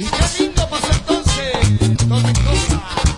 Y qué lindo pasó entonces, don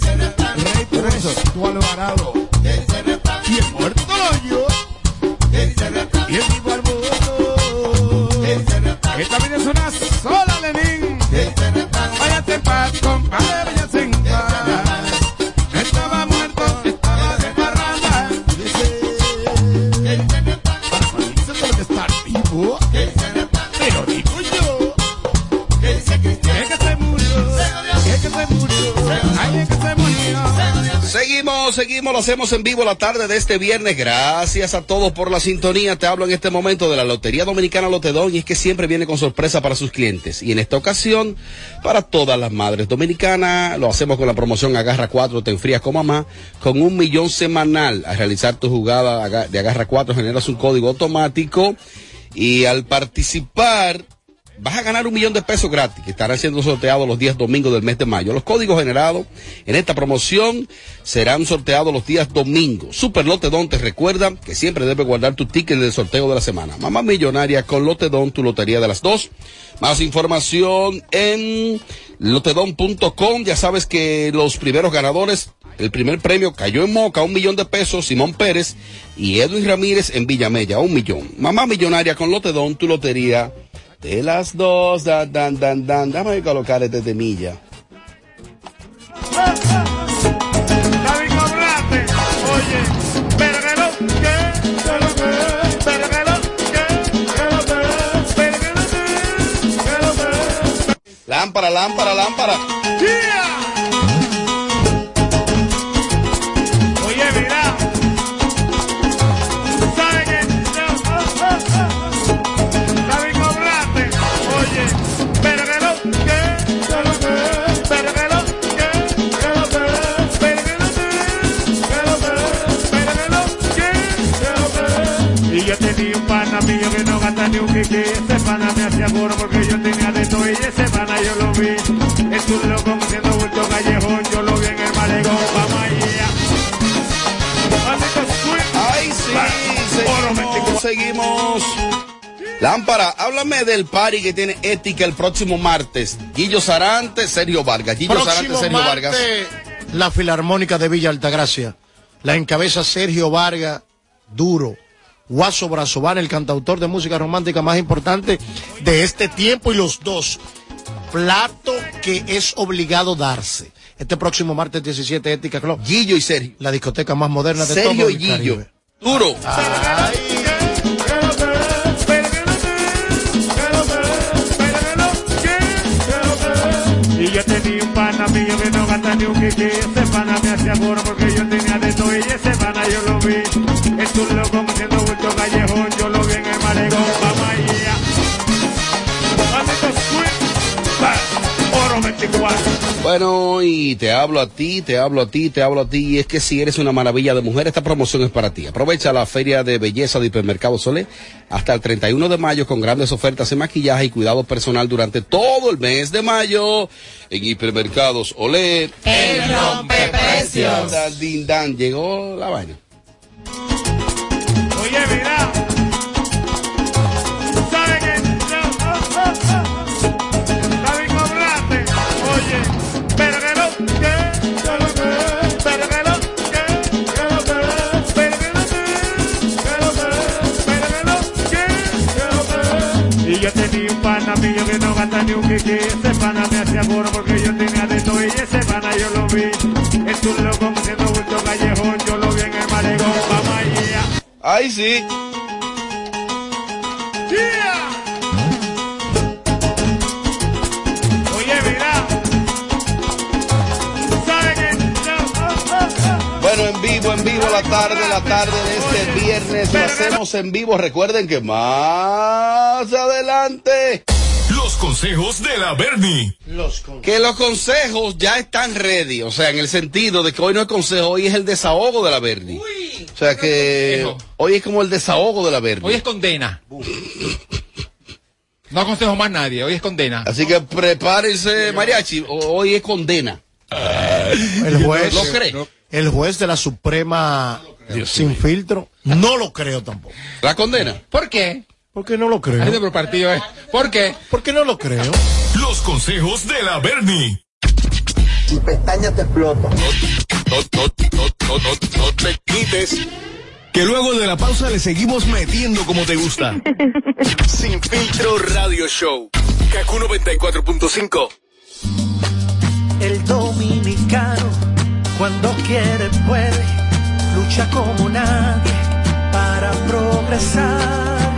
Rey preso, tú Alvarado. Lo hacemos en vivo la tarde de este viernes. Gracias a todos por la sintonía. Te hablo en este momento de la Lotería Dominicana Lotedón y es que siempre viene con sorpresa para sus clientes. Y en esta ocasión, para todas las madres dominicanas, lo hacemos con la promoción Agarra 4, te enfrías con mamá, con un millón semanal. Al realizar tu jugada de Agarra 4 generas un código automático y al participar vas a ganar un millón de pesos gratis que estarán siendo sorteados los días domingos del mes de mayo. Los códigos generados en esta promoción serán sorteados los días domingos. Super Lotedón te recuerda que siempre debes guardar tu ticket del sorteo de la semana. Mamá Millonaria con Lotedón, tu lotería de las dos. Más información en lotedón.com. Ya sabes que los primeros ganadores el primer premio cayó en Moca, un millón de pesos, Simón Pérez y Edwin Ramírez en Villamella, un millón. Mamá Millonaria con Lotedón, tu lotería de las dos. Dan, dan, dan, dan. Déjame colocar este temilla. David Cobrate, oye, verguero, un kiki. Ese pana me hacía burro porque yo tenía de todo y ese pana yo lo vi. Es un loco haciendo bulto callejón. Yo lo vi en el malecón. Vamos allá. Ay, sí, seguimos, seguimos. Lámpara, háblame del party que tiene Ética el próximo martes. Guillo Sarante, Sergio Vargas. Guillo Sarante, Próximo Sergio martes, Vargas. la Filarmónica de Villa Altagracia. La encabeza Sergio Vargas, duro. Guaso Brazován, el cantautor de música romántica más importante de este tiempo y los dos. Plato que es obligado darse. Este próximo martes 17, Ética Club. Guillo y Sergio. La discoteca más moderna de Sergio todo y el Guillo. Caribe. Duro. Y Y yo tenía un pana mío que no gasta ni un kiki. Ese pana me hacía burro porque yo tenía de todo y ese pana yo lo vi. Es un loco haciendo bulto callejón, Bueno, y te hablo a ti, te hablo a ti, te hablo a ti, y es que si eres una maravilla de mujer, esta promoción es para ti. Aprovecha la feria de belleza de Hipermercado Solé hasta el 31 de mayo con grandes ofertas en maquillaje y cuidado personal durante todo el mes de mayo en Hipermercados Olé. El rompeprecios. Dan, din, dan, llegó la vaina. Oye, mira. Gasta ni un kiki. Ese pana me hacía burro porque yo tenía de todo y ese pana yo lo vi. Es un loco haciendo bulto callejón, yo lo vi en el malecón. Vamos allá. Ay, sí. Yeah. Oye, mira. ¿Sabes qué? No. Bueno, en vivo, en vivo la tarde, la tarde de este viernes lo hacemos en vivo. Recuerden que más adelante consejos de la Bernie. Los que los consejos ya están ready, o sea, en el sentido de que hoy no es consejo, hoy es el desahogo de la Bernie. O sea que Consejo. hoy es como el desahogo de la Bernie. Hoy es condena. No aconsejo más nadie, hoy es condena. Así que prepárense, mariachi, hoy es condena. El juez, ¿Lo cree? el juez de la Suprema sin filtro, no lo creo tampoco. ¿La condena? ¿Por qué? ¿Por qué no lo creo? Por partido, ¿eh? ¿Por qué? ¿Por qué no lo creo? Los consejos de la Bernie. y pestañas te no, no, no, no, no te quites. Que luego de la pausa le seguimos metiendo como te gusta. Sin filtro radio show. Kaku 94.5. El dominicano, cuando quiere, puede, lucha como nadie para progresar.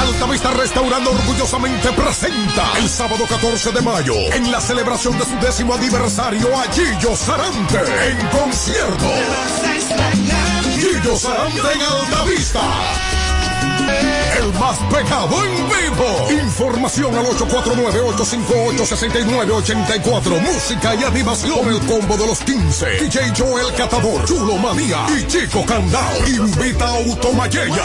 Altavista Restaurando orgullosamente presenta el sábado 14 de mayo en la celebración de su décimo aniversario a Gillo Sarante en concierto. Gillo Sarante en Altavista. El más pegado en vivo. Información al 849-858-6984. Música y animación. El combo de los 15. DJ Joel Catador, Chulo Manía y Chico Candao. Invita a Automayella.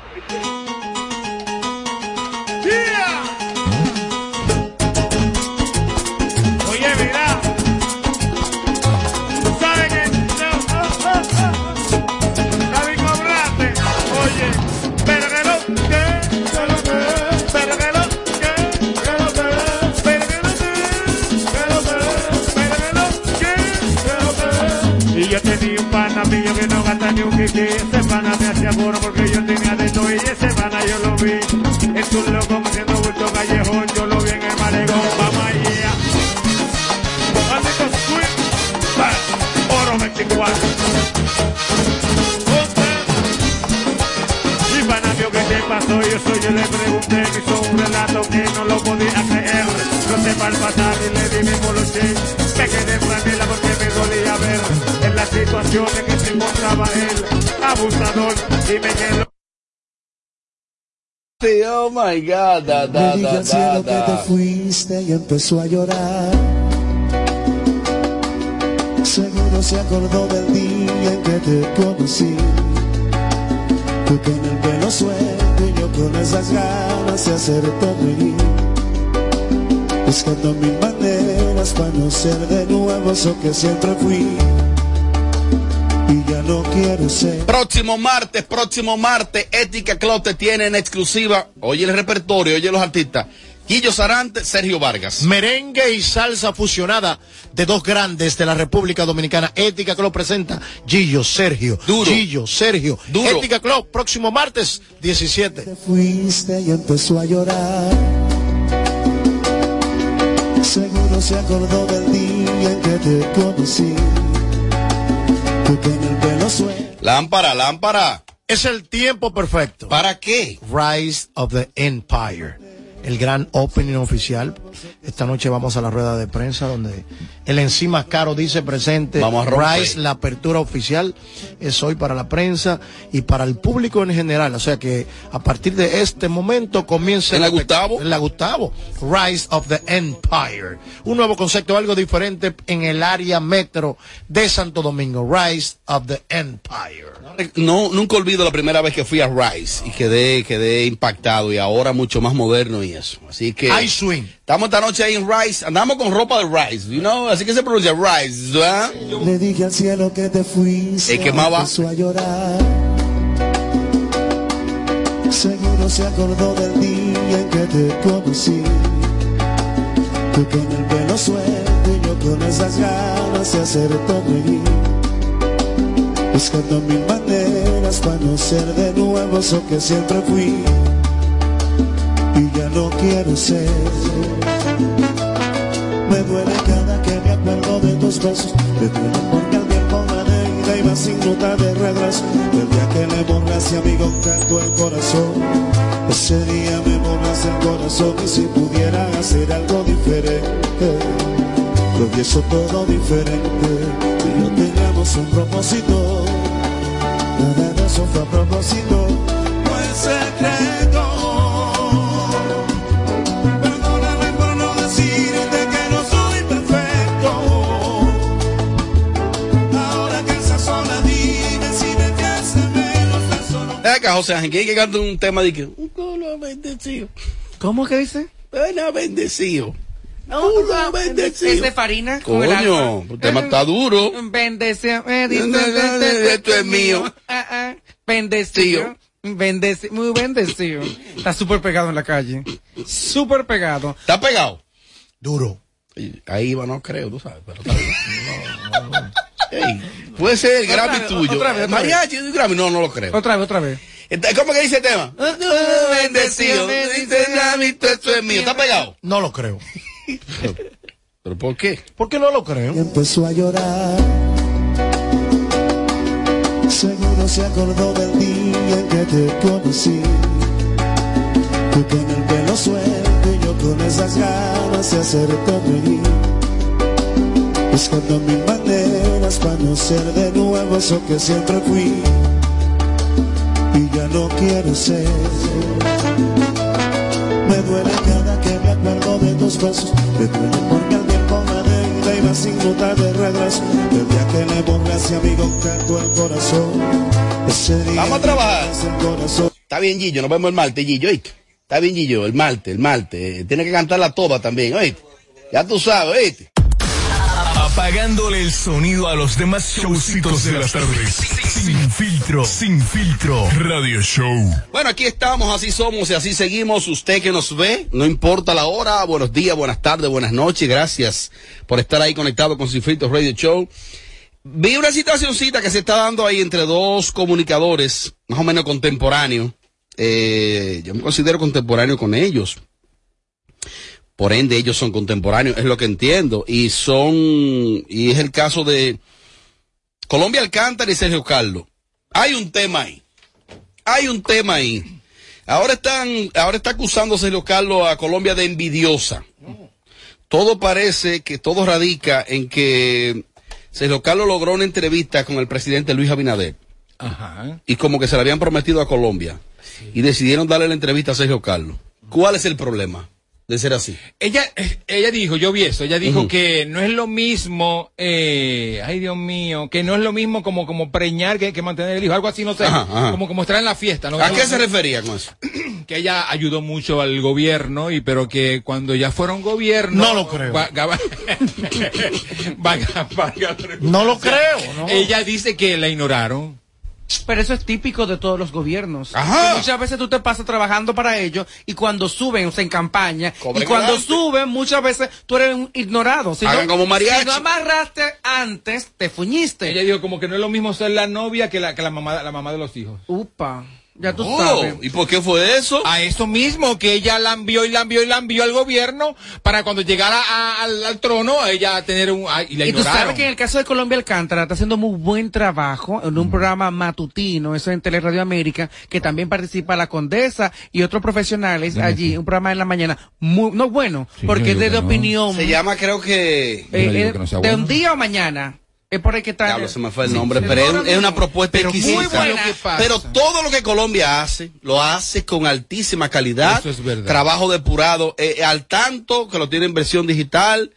my God, da, da, Le dije da, al cielo que te fuiste y empezó a llorar. Seguro se acordó del día en que te conocí. Tú con el pelo suelto y yo con esas ganas de hacerte reír. Buscando mil maneras para no ser de nuevo eso que siempre fui. Y ya no quiero ser. Próximo martes, próximo martes, Ética Club te tiene en exclusiva. Oye el repertorio, oye los artistas. Guillo Sarante, Sergio Vargas. Merengue y salsa fusionada de dos grandes de la República Dominicana. Ética Club presenta Gillo, Sergio. Duro. Gillo, Sergio. Duro. Ética Club, próximo martes 17. Te fuiste y empezó a llorar. Seguro se acordó del día en que te conocí. Lámpara, lámpara. Es el tiempo perfecto. ¿Para qué? Rise of the Empire. El gran opening oficial. Esta noche vamos a la rueda de prensa donde el encima caro dice presente. Vamos a. Rise, la apertura oficial es hoy para la prensa y para el público en general. O sea que a partir de este momento comienza. ¿En la el- Gustavo? En la Gustavo. Rise of the Empire. Un nuevo concepto, algo diferente en el área metro de Santo Domingo. Rise of the Empire. No, nunca olvido la primera vez que fui a Rice y quedé, quedé impactado y ahora mucho más moderno y eso. Así que. Swing. Estamos esta noche ahí en Rice, andamos con ropa de Rice, you know? así que se pronuncia Rice, ¿verdad? Le dije al cielo que te fuiste. Que empezó a llorar. Seguro se acordó del día en que te conocí. Tú con el pelo suelto y yo con esas ganas de hacerte reír. Buscando mil maneras para no ser de nuevo eso que siempre fui. Y ya no quiero ser. Me duele cada que me acuerdo de tus besos. Me duele porque el tiempo la herida iba sin nota de regreso. El día que le borraste a mi canto el corazón. Ese día me borras el corazón y si pudiera hacer algo diferente. Lo todo diferente. Y yo teníamos un propósito. Nada de eso fue a propósito. No es secreto. No acá, José Ángel, que hay que cantar un tema de que un culo bendecido. ¿Cómo que dice? Bueno, bendecido. No, Culo bendecido. Es de farina. Coño, el tema está duro. Bendecido. me dice, Esto es mío. Ah, ah, Bendecido. Bendecido. Muy bendecido. Está súper pegado en la calle. Súper pegado. ¿Está pegado? Duro. Ahí va, no creo, tú sabes, pero está bien. Ey, puede ser el Grammy tuyo. otra vez, otra Mariachi, Grammy, no, no lo creo. Otra vez, otra vez. Entonces, ¿Cómo que dice el tema? Bendecido, dice Grammy, todo esto es mío. ¿Está pegado? No lo creo. ¿Pero por qué? ¿Por qué no lo creo? Y empezó a llorar. Seguro se acordó del día en que te conocí. Tú con el pelo suelto y yo con esas ganas de hacerte reír. Buscando mil maneras para no ser de nuevo eso que siempre fui. Y ya no quiero ser. Me duele cada que me acuerdo de tus besos. Me duele porque el tiempo me herida iba sin nota de regreso. El día que le borraste a mi canto el corazón. Ese día Vamos a trabajar. me el corazón. Está bien, Gillo, nos vemos el martes, Gillo, ¿oíste? Está bien, Gillo, el martes, el martes. Tiene que cantar la toba también, ¿oíste? Ya tú sabes, ¿oíste? Apagándole el sonido a los demás showcitos de las tardes. Sin filtro, sin filtro. Radio Show. Bueno, aquí estamos, así somos y así seguimos. Usted que nos ve, no importa la hora, buenos días, buenas tardes, buenas noches. Gracias por estar ahí conectado con Sin Filtro Radio Show. Vi una situacioncita que se está dando ahí entre dos comunicadores, más o menos contemporáneos. Eh, yo me considero contemporáneo con ellos. Por ende, ellos son contemporáneos, es lo que entiendo. Y son, y es el caso de Colombia Alcántara y Sergio Carlos. Hay un tema ahí. Hay un tema ahí. Ahora están, ahora está acusando Sergio Carlos a Colombia de envidiosa. Todo parece que todo radica en que Sergio Carlos logró una entrevista con el presidente Luis Abinader. Ajá. Y como que se le habían prometido a Colombia. Y decidieron darle la entrevista a Sergio Carlos. ¿Cuál es el problema de ser así? Ella, eh, ella dijo, yo vi eso, ella dijo que no es lo mismo, eh, ay Dios mío, que no es lo mismo como, como preñar que, que mantener el hijo, algo así, no sé, Ajá, ajá. como, como estar en la fiesta, ¿no? ¿A qué se refería con eso? Que ella ayudó mucho al gobierno, y pero que cuando ya fueron gobierno... No lo creo. va- va- No lo creo, ¿no? Ella dice que la ignoraron. Pero eso es típico de todos los gobiernos. Ajá. Muchas veces tú te pasas trabajando para ellos y cuando suben, o sea, en campaña, Cobren y cuando adelante. suben, muchas veces tú eres un ignorado. Si Hagan no, como mariachi. Si no amarraste antes, te fuñiste. Ella dijo como que no es lo mismo ser la novia que la, que la mamá, la mamá de los hijos. Upa, ya tú Oh, sabes. ¿Y por qué fue eso? A eso mismo, que ella la envió y la envió y la envió al gobierno para cuando llegara a- al, al trono, ella tener un... ah, Y la Y tú sabes que en el caso de Colombia Alcántara está haciendo muy buen trabajo en un programa matutino, eso en Teleradio América, que también participa la Condesa y otros profesionales allí, un programa en la mañana, muy, no bueno, porque es de, no. opinión. Se llama, creo que. eh, eh, que no sea de bueno. un día o mañana. Es por ahí que está. Diablo, se me fue el nombre, sí, pero es, es una propuesta Pero exquisita. Pero todo lo que Colombia hace, lo hace con altísima calidad. Eso es verdad. Trabajo depurado, eh, al tanto que lo tiene en versión digital.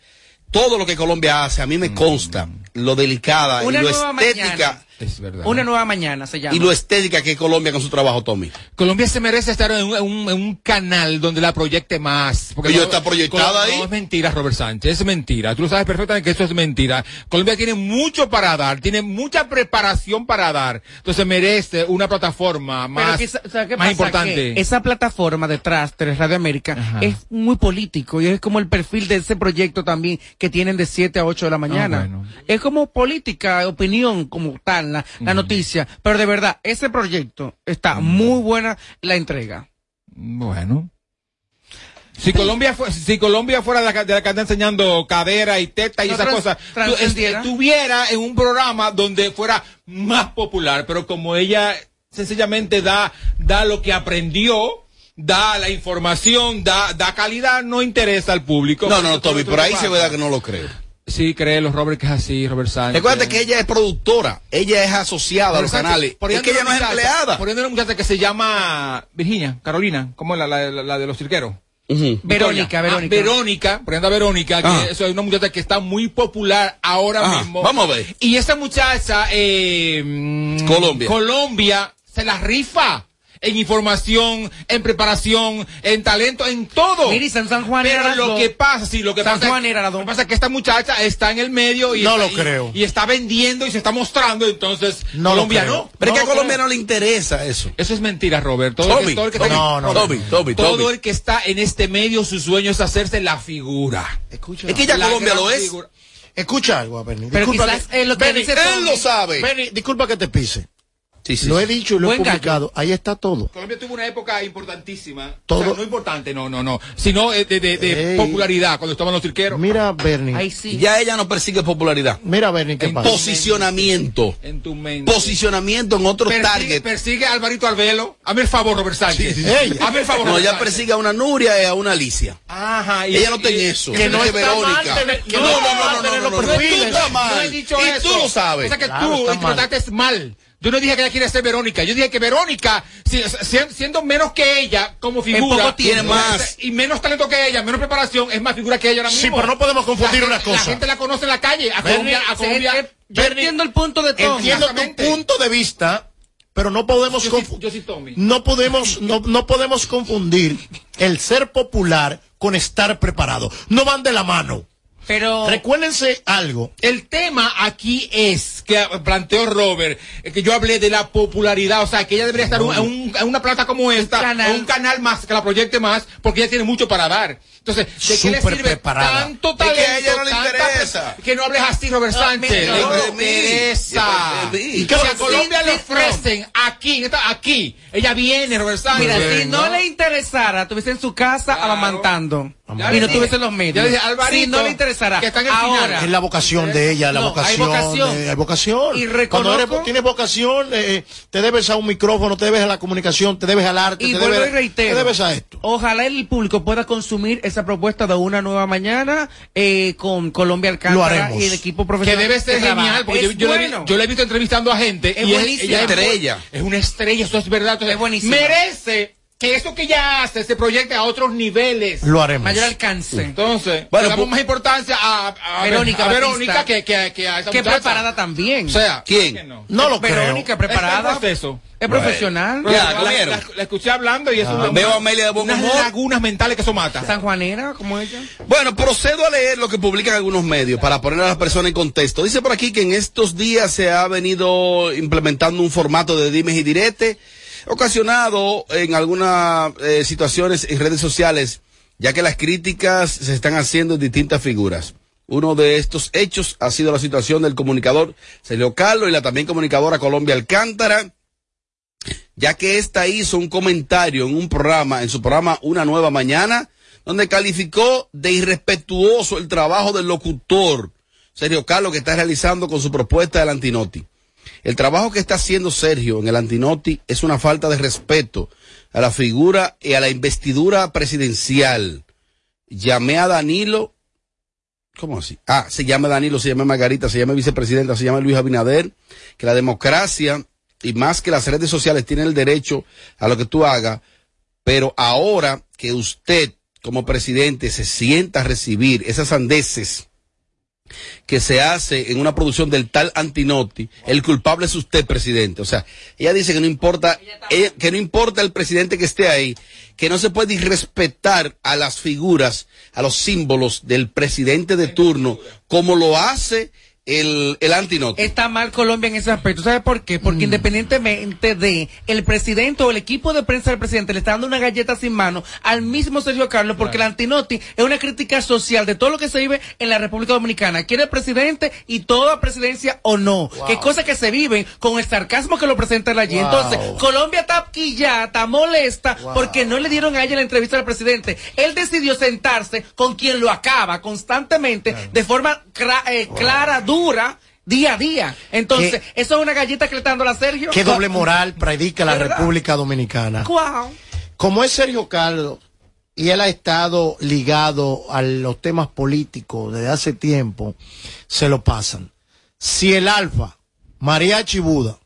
Todo lo que Colombia hace, a mí me consta lo delicada Una y lo estética mañana. Es verdad. Una nueva mañana se llama. Y lo estética que es Colombia con su trabajo, Tommy. Colombia se merece estar en un, en un- en un canal donde la proyecte más. Pero está proyectada ahí. No, es mentira, Robert Sánchez, es mentira. Tú lo sabes perfectamente que eso es mentira. Colombia tiene mucho para dar, tiene mucha preparación para dar. Entonces merece una plataforma más, quizá- ¿sabes qué más pasa? importante. Que esa plataforma detrás de Radio América es muy político y es como el perfil de ese proyecto también que tienen de 7 a 8 de la mañana. Ah, bueno. Es como política, opinión como tal, la, la noticia. Pero de verdad, ese proyecto está muy buena la entrega. Bueno. Si Colombia, fue- si Colombia fuera de la, que- de la que anda enseñando cadera y teta y No esas cosas, estuviera en un programa donde fuera más popular, pero como ella sencillamente da, da lo que aprendió, da la información, da, da calidad, no interesa al público. No, no, no, Tommy, Entonces, por ahí ¿qué se ve que no lo creo. Sí, créelo, Robert, que es así, Robert Sánchez. Recuerda que ella es productora, ella es asociada a los Robert Sánchez, canales. Es poniendo que ella una no es muchacha- empleada. Poniendo una muchacha que se llama Virginia, Carolina, como la, la, la- la de los cirqueros. Verónica, Ah, Verónica. Verónica, poniendo a Verónica, que Ah. eso es una muchacha que está muy popular ahora Ah, mismo. vamos a ver. Y esa muchacha, eh, mm, Colombia. Colombia, se la rifa. En información, en preparación, en talento, en todo. Mira, San- Juan Pero era lo que pasa, sí, lo que San pasa, Juan era lo que pasa es que esta muchacha está en el medio y, No está, lo creo. y está vendiendo y se está mostrando, entonces No lo Colombia no. Pero es que a lo Colombia creo. no le interesa eso. Eso es mentira, Robert. Todo, el Tommy, que, todo el que está, no, todo el que está en este medio, su sueño es hacerse la figura. Escucha, Es que ya Colombia lo es. figura. escucha algo, Bernie. Pero quizás lo que Bernie, dice Él Tommy. lo sabe. Bernie, disculpa que te pise. Sí, sí. Lo he dicho y lo he Buen gallo. publicado. Ahí está todo. Colombia tuvo una época importantísima. Todo- O sea, no importante, no, no, no. Sino eh, de, de- de popularidad cuando estaban los cirqueros. Mira, Bernie. Ahí sí. Ya ella no persigue popularidad. Mira, Bernie, ¿qué En pasa? Posicionamiento. En tu mente. Posicionamiento en otro Persigue, target. persigue a Alvarito Albelo. Hazme el favor, Robert Sánchez. Ey. Hazme el favor, No, ella persigue a una Nuria y a una Alicia. Ajá. y- Ella no tiene eso. que no Tiene está mal Verónica. tener- que no, no no, está no, mal no, tener no, los no, no, perfiles. tú estás No he mal. dicho y eso. tú lo sabes. O sea que Claro, tú está mal. interpretaste mal. Yo no dije que ella quiere ser Verónica. Yo dije que Verónica, si- si- siendo menos que ella como figura, poco. Tiene más. y menos talento que ella, menos preparación, es más figura que ella ahora Sí, mismo. pero no podemos confundir La una gente- cosa. La gente la conoce en la calle. A Bernie, Colombia, a Sí, Colombia. yo entiendo el punto de Tommy. Entiendo tu punto de vista, pero no podemos Yo sí- confu- yo sí, Tommy. no podemos no, no podemos confundir el ser popular con estar preparado. No van de la mano. Pero Recuérdense algo. El tema aquí es que planteó Robert, eh, que yo hablé de la popularidad, o sea, que ella debería estar en, un- una plata como esta, en un canal más, que la proyecte más, porque ella tiene mucho para dar. Entonces, ¿de qué le Súper sirve preparada. tanto Es que a talento? ella no le interesa. Que no hables así, Robert Sánchez. le no, de mí. interesa. Y ¿Y que si a lo- Colombia sí, le sí, ofrecen aquí, aquí, ella viene, Robert Sánchez. Mira, si no le interesara, estuviese en su casa Claro. amamantando y le no tuviese los medios. Le dije, Alvarito, si no le interesara, que está en el final. ahora Es la vocación de ella, la No, vocación. hay vocación. de- hay vocación. Y Cuando reconozco- eres- tienes vocación, eh, te debes a un micrófono, te debes a la comunicación, te debes al arte, Y te, vuelvo debes, y reitero. te debes a esto. Ojalá el público pueda consumir esa propuesta de una nueva mañana eh, con Colombia Alcántara y el equipo Que profesional. debe ser que genial, porque yo, Es yo bueno. yo la he visto entrevistando a gente. Es y buenísima. ella Estrella. Es una estrella, eso es verdad. Entonces, Es. Merece que eso que ella hace se proyecte a otros niveles. Lo haremos. Mayor alcance. Entonces, Bueno, le damos más importancia a, a Verónica a Batista. Verónica que, que, que a esa que muchacha. preparada también. O sea, ¿Quién? que no. No lo Verónica creo. preparada. Proceso. Es profesional. Ya, la, comieron. la- la escuché hablando y eso Ah. Veo a Amelia de buen unas humor. lagunas mentales que eso mata. Sanjuanera, como ella. Bueno, procedo a leer lo que publican algunos medios para poner a las personas en contexto. Dice por aquí que en estos días se ha venido implementando un formato de dimes y diretes, ocasionado en algunas eh, situaciones en redes sociales, ya que las críticas se están haciendo en distintas figuras. Uno de estos hechos ha sido la situación del comunicador Celio Carlos y la también comunicadora Colombia Alcántara, ya que ésta hizo un comentario en un programa, en su programa Una Nueva Mañana, donde calificó de irrespetuoso el trabajo del locutor Sergio Carlos que está realizando con su propuesta del Antinoti. El trabajo que está haciendo Sergio en el Antinoti es una falta de respeto a la figura y a la investidura presidencial. Llamé a Danilo, ¿cómo así? Ah, se llama Danilo, se llama Margarita, se llama vicepresidenta, se llama Luis Abinader, que la democracia y más que las redes sociales tienen el derecho a lo que tú hagas, pero ahora que usted como presidente se sienta a recibir esas sandeces que se hace en una producción del tal Antinotti, el culpable es usted, presidente. O sea, ella dice que no importa, ella- que no importa el presidente que esté ahí, que no se puede irrespetar a las figuras, a los símbolos del presidente de turno, como lo hace el, el Antinotti. Está mal Colombia en ese aspecto. ¿Sabe por qué? Mm. Porque independientemente de el presidente o el equipo de prensa del presidente le está dando una galleta sin mano al mismo Sergio Carlos, porque el Antinotti es una crítica social de todo lo que se vive en la República Dominicana. Quiere el presidente y toda presidencia o no. Que cosas que se viven con el sarcasmo que lo presenta allí. Wow. Entonces, Colombia está quillada, está molesta porque no le dieron a ella la entrevista al presidente. Él decidió sentarse con quien lo acaba constantemente de forma eh, clara, dura, día a día. Entonces, eso es una galleta que le está dando a Sergio. ¿Qué doble moral predica la ¿Verdad? República Dominicana? Como es Sergio Carlos y él ha estado ligado a los temas políticos desde hace tiempo, se lo pasan. Si el Alfa, María Chibuda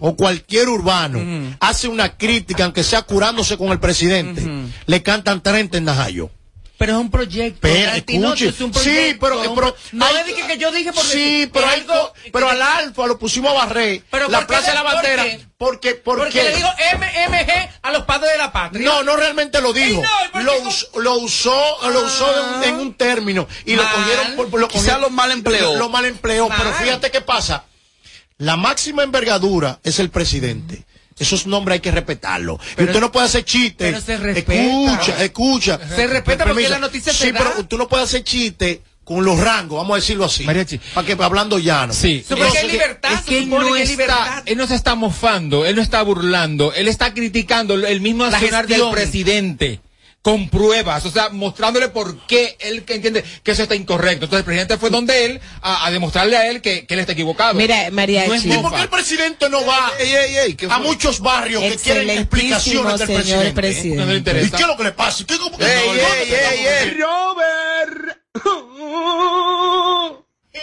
o cualquier urbano hace una crítica, aunque sea curándose con el presidente, le cantan 30 en Najayo. Pero es un proyecto. Pero, escuche, es un sí, proyecto, pero, un pero no hay- le dije que yo dije por sí, decir, pero algo pero al Alfa lo pusimos a barrer, Pero la ¿por qué Plaza de la Bandera, qué? porque, porque, Porque le digo MMG a los padres de la patria. No, no realmente lo dijo. No, ¿y por lo, usó, lo usó, lo usó de un- en un término y lo cogieron por, lo Quizá cogieron- lo mal empleó. Lo, lo mal empleó, Mal. pero fíjate qué pasa. La máxima envergadura es el presidente. Esos nombres hay que respetarlo. y Pero- usted no puede hacer chistes. pero se respeta. Escucha, escucha. Se respeta porque la noticia se Sí, da. pero tú no puedes hacer chistes con los rangos, vamos a decirlo así. Para que hablando llano. Sí. Libertad, Es que él no, que está, él no se está mofando, él no está burlando, él está criticando el mismo accionar del presidente con pruebas, o sea, mostrándole por qué él que entiende que eso está incorrecto. Entonces el presidente fue donde él a, a demostrarle a él que, que él está equivocado. Mira, María no. ¿Y por qué el presidente no va Ey, ey, ey, ¿qué a muchos barrios que quieren explicaciones del señor presidente? presidente. No le ¿Y qué es lo que le pasa? ¿Qué, cómo no? ey, ey, ey.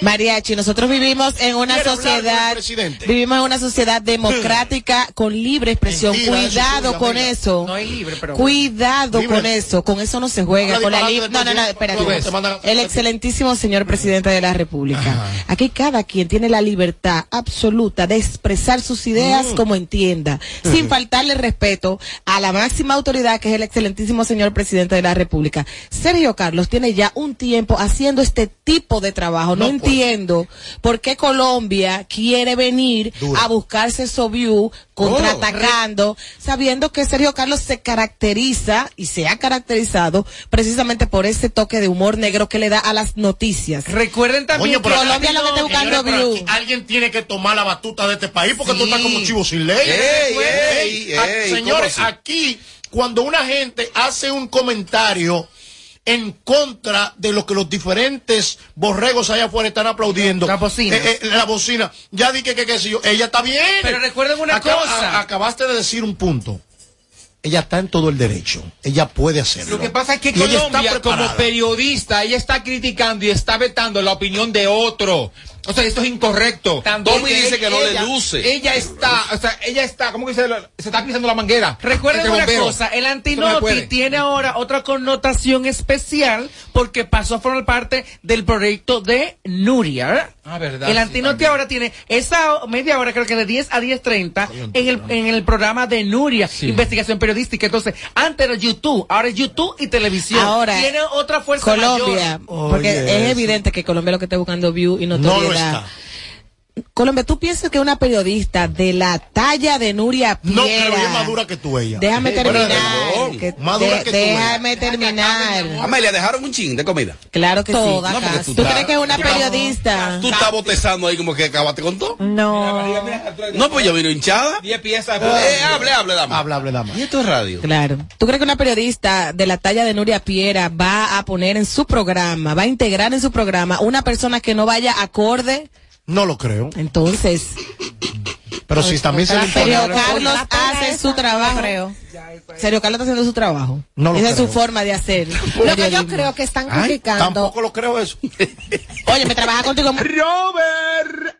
Mariachi, nosotros vivimos en una ¿Quiere hablar con el sociedad, vivimos en una sociedad democrática con libre expresión. Mentira, Cuidado con amiga. eso. No hay libre, pero Cuidado Libre. con eso, con eso no se juega. Con la no, no, no, espérate. El excelentísimo señor presidente de la República. Aquí cada quien tiene la libertad absoluta de expresar sus ideas Mm. como entienda, sin faltarle respeto a la máxima autoridad que es el excelentísimo señor presidente de la República. Sergio Carlos tiene ya un tiempo haciendo este tipo de trabajo. No, No. Entiendo por qué Colombia quiere venir a buscarse Sobiu contraatacando, sabiendo que Sergio Carlos se caracteriza y se ha caracterizado precisamente por ese toque de humor negro que le da a las noticias. Recuerden también que Colombia lo que está buscando alguien tiene que tomar la batuta de este país porque tú Sí. estás como chivo sin ley. Ey, ey, Ey, ey, a- ¿cómo señores, aquí cuando una gente hace un comentario en contra de lo que los diferentes borregos allá afuera están aplaudiendo. La bocina. Eh, eh, la bocina. Ya dije que, qué sé yo, ella está bien. Pero recuerden una cosa. acabaste de decir un punto. Ella está en todo el derecho. Ella puede hacerlo. Lo que pasa es que Colombia, como periodista, ella está criticando y está vetando la opinión de otro. O sea, esto es incorrecto. Tommy dice que no le ella- luce. Ella está, o sea, ella está, ¿cómo que se, se está pisando la manguera? Recuerden una bomberos. cosa, el no puede. tiene ahora otra connotación especial porque pasó a formar parte del proyecto de Nuria. Ah, verdad. El sí, también. ahora tiene esa media hora, creo que de 10 a 10.30, en el, en el programa de Nuria, Sí. investigación periodística. Entonces, antes era YouTube, ahora es YouTube y televisión. Ahora, tiene otra fuerza Colombia, mayor. porque es evidente que Colombia lo que está buscando view y No notoriedad. Lo está. Colombia, ¿tú piensas que una periodista de la talla de Nuria Piera... No, pero ella es más dura que tú, ella. Déjame terminar. que- Más dura de- que tú, déjame terminar. Amelia, dejaron un chin de comida. Claro que Toda sí. No, tú ¿Tú estás- crees que es una tú- periodista? Tú estás botezando ahí como que acabaste con todo. No. No, pues yo vino hinchada. 10 piezas. Eh, hable, hable, dama. Habla, habla, dama. Y esto es radio. Claro. ¿Tú crees que una periodista de la talla de Nuria Piera va a poner en su programa, va a integrar en su programa una persona que no vaya acorde? No lo creo. Entonces, Pero si también se le Sergio impone. Carlos hace su trabajo. Sergio Carlos está haciendo su trabajo. No lo Esa es su creo. forma de hacer. Lo que yo creo que están Ay, criticando. tampoco lo creo eso. Oye, me trabaja contigo. Robert.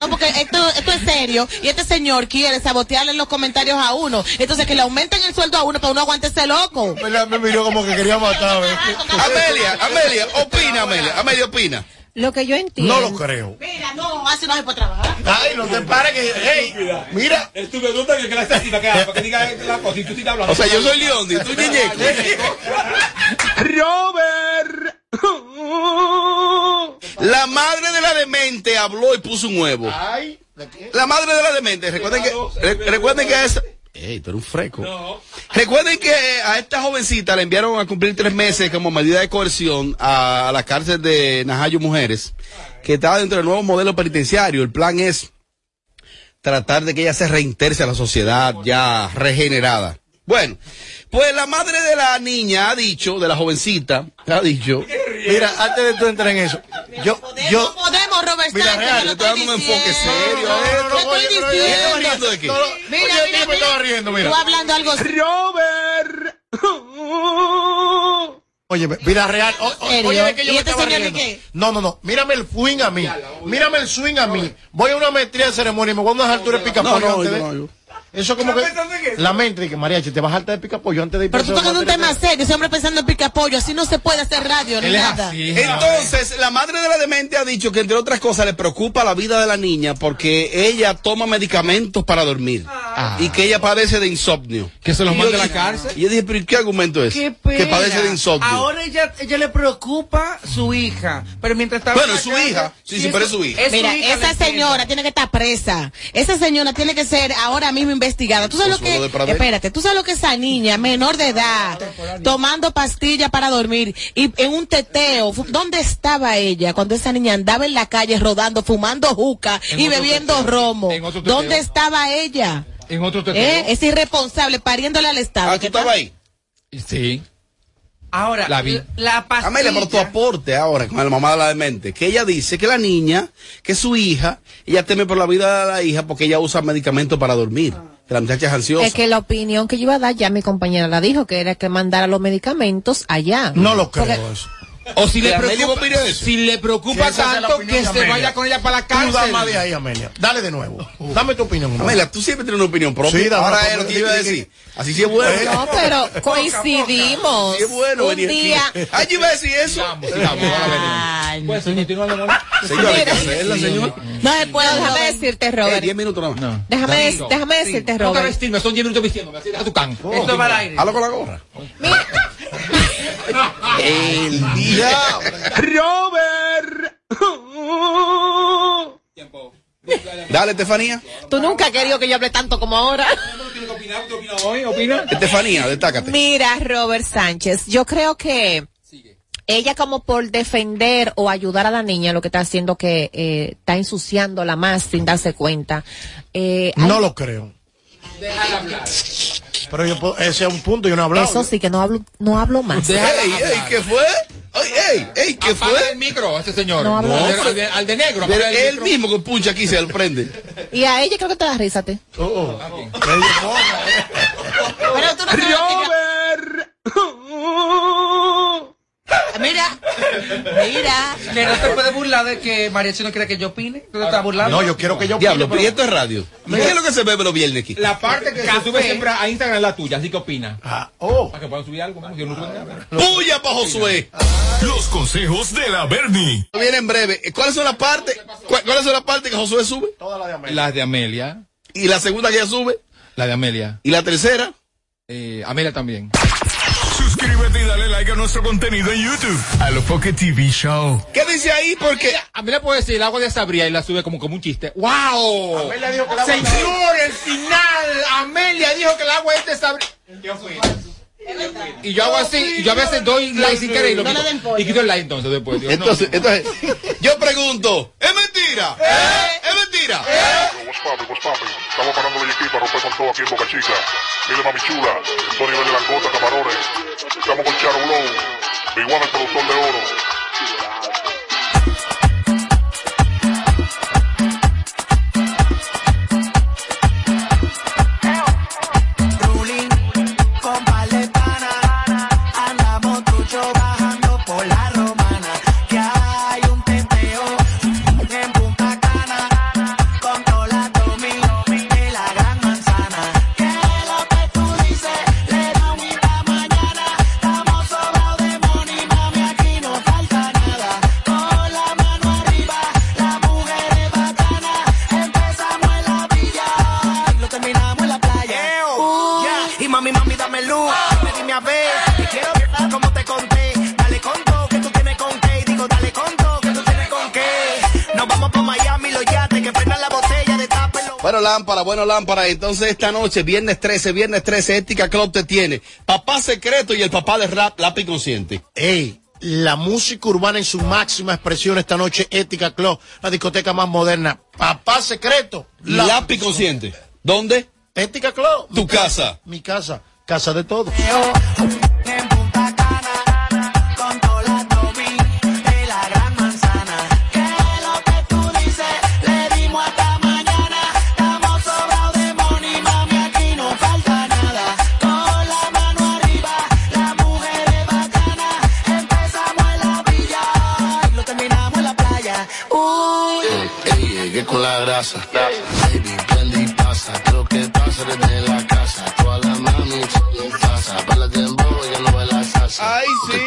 No, porque esto, esto es serio y este señor quiere sabotearle los comentarios a uno. Entonces que le aumenten el sueldo a uno para uno aguante ese loco. Me miró como que quería matar. ¿eh? Amelia, Amelia, opina, Amelia. Amelia, opina. Lo que yo entiendo. No lo creo. Mira, no, así no se puede trabajar. Ay, no te pares que. Hey, mira. Tú me gusta que la necesita que para que diga la cosa y tú sí estás hablando. O sea, yo soy León y tú Ñeñeco. Robert. La madre de la demente habló y puso un huevo. Ay, La madre de la demente, recuerden que, re- recuerden que a esa, Ey, tú eres un freco. Recuerden que a esta jovencita le enviaron a cumplir tres meses como medida de coerción a, a la cárcel de Najayo Mujeres, que estaba dentro del nuevo modelo penitenciario. El plan es tratar de que ella se reinterse a la sociedad ya regenerada. Bueno, pues la madre de la niña ha dicho, de la jovencita, ha dicho, Mira, antes de tú entrar en eso, yo, yo, Podemos, Robert Mira, Sánchez, real, le estoy dando un enfoque serio. Te estoy oye, pero diciendo. ¿Ella está riendo de qué? No, no, Mira, oye, mira, yo me estaba riendo, mira. Tú hablando algo Robert. Oye, mira, real. o- o-. Oye, que yo ¿Y me este estaba riendo. qué? No, no, no. Mírame el swing a mí. Mírame el swing a mí. Voy a una maestría de ceremonia y me voy a unas alturas de pica No, no, antes de- no, yo- Eso como que. La mente de que Mariachi, te vas a de pica pollo antes de ir Pero tú tocando un tema serio, ese hombre pensando en picapollo, así no se puede hacer radio ni nada. Entonces, la madre de la demente ha dicho que entre otras cosas le preocupa la vida de la niña porque ella toma medicamentos para dormir y que ella padece de insomnio. Que se los mande a la cárcel. Y yo dije, pero ¿y qué argumento es? Qué. Que padece de insomnio. Ahora ella, ella le preocupa su hija, pero mientras estaba Bueno, su casa- hija. Sí, sí, pero es su hija. es su Mira, hija, esa señora tiene que estar presa. Esa señora tiene que ser ahora mismo investigada. ¿Tú sabes lo Consuelo de que? Espérate, ¿tú sabes lo que esa niña menor de edad tomando pastillas para dormir y en un teteo? ¿Dónde estaba ella cuando esa niña andaba en la calle rodando, fumando juca En y bebiendo teteo. romo? ¿Dónde estaba ella? En otro teteo. ¿Eh? Es irresponsable pariéndole al Estado. Ah, ¿tú estabas ahí? Sí. Ahora, La vi. la pastilla. Amelia, por tu aporte ahora con la mamá de la demente, que ella dice que la niña, que su hija, ella teme por la vida de la hija porque ella usa medicamentos para dormir. Que la muchacha es ansiosa. Es que la opinión que yo iba a dar, ya mi compañera la dijo, que era que mandara los medicamentos allá. No lo creo Porque- eso. O si le Amelia preocupa, si le tanto opinión que se Amelia. vaya con ella para la Tú da cárcel. más de ahí, Amelia. Dale de nuevo. Dame tu opinión. mamá. Amelia, tú siempre tienes una opinión propia. Sí, ahora es lo que yo iba a decir. Así sí es bueno. No, pero coincidimos. Sí es bueno Un día. Ay, yo iba a decir eso. No. Pues señora. No se puede, Déjame Robert. decirte, Eh, Robert. diez minutos nada más. No. Déjame, déjame decirte, Ponte a Robert. vestirme, son 10 minutos vistiéndome, así deja tu can. Esto va al aire. Hazlo con la gorra. Mira, El diablo. Robert. Tiempo. Dale, Estefanía. tú nunca has querido que yo hable tanto como ahora. Estefanía, destácate. Mira, Robert Sánchez, yo creo que ella como por defender o ayudar a la niña, lo que está haciendo que eh, está ensuciándola más sin darse cuenta. Eh, hay- No lo creo. Pero yo puedo, ese es un punto, yo no he hablado. Eso sí que no hablo, no hablo más. Ey, ey, ¿qué fue? Ay, ey, ey, ¿qué Apaga fue? el micro, este señor. No hablo. Al, de- al de, al de negro. Pero el él mismo que puncha aquí se prende. Y a ella creo que te da risa, te. Oh, oh. Pero tú no Mira, mira. Que no te puedes burlar de que María no quiere que yo opine. ¿Tú te estás burlando? No, yo quiero que yo Diablo, opine, pero ¿y esto es radio? ¿Y qué es lo que se bebe los viernes aquí? La parte que se sube siempre a Instagram es la tuya, así que opina. Ah, oh. Para que puedan subir algo, yo no subo nada. ¡Puya para Josué! Los consejos de la Bernie. Viene en breve. ¿Cuáles son las partes? cu- ¿Cuáles son las partes que Josué sube? Toda la de Amelia. La de Amelia. Y la segunda que ella sube. La de Amelia. Y la tercera. Eh, Amelia también. Suscríbete y dale like a nuestro contenido en YouTube. A lo Pocket TV Show. ¿Qué dice ahí? Porque Amelia puede decir el agua de Sabría y la sube como, como un chiste. ¡Wow! Amelia dijo que el agua- Señor, el final. Amelia dijo que el agua es de Sabría. Y yo hago así, y yo a veces doy like sin querer y lo quito. Y quito el like entonces después. Digo, no. entonces, entonces, yo pregunto, ¿es mentira? ¿Es mentira? What's poppin', what's poppin'? Estamos parando la JP para romper con todo aquí en Boca Chica. Mire mami chula, todo nivel de langota, camarones. Estamos con Charo Blow, Big One, el productor de oro. Mami, mami, dame luz. Dime a ver. Bueno, lámpara, bueno, lámpara. Entonces, esta noche, viernes 13, viernes 13, Ética Club te tiene. Papá secreto y el papá de rap, lápiz consciente. ¡Ey! la música urbana en su máxima expresión esta noche, Ética Club, la discoteca más moderna. Papá secreto. Lápiz, consciente. ¿Dónde? Ética Club. Tu casa. Mi casa. Casa de todos. Con toda la domi de la gran manzana. Que lo que tú dices, le dimos hasta mañana. Estamos sobrados de money, mami, aquí no falta nada. Con la mano arriba, la mujer es bacana. Empezamos en la villa y lo terminamos en la playa. Uy. Ey, llegué con la grasa. Desde la casa. Toda la mami en casa. Baila dembow, ella no baila salsa. Ay, sí.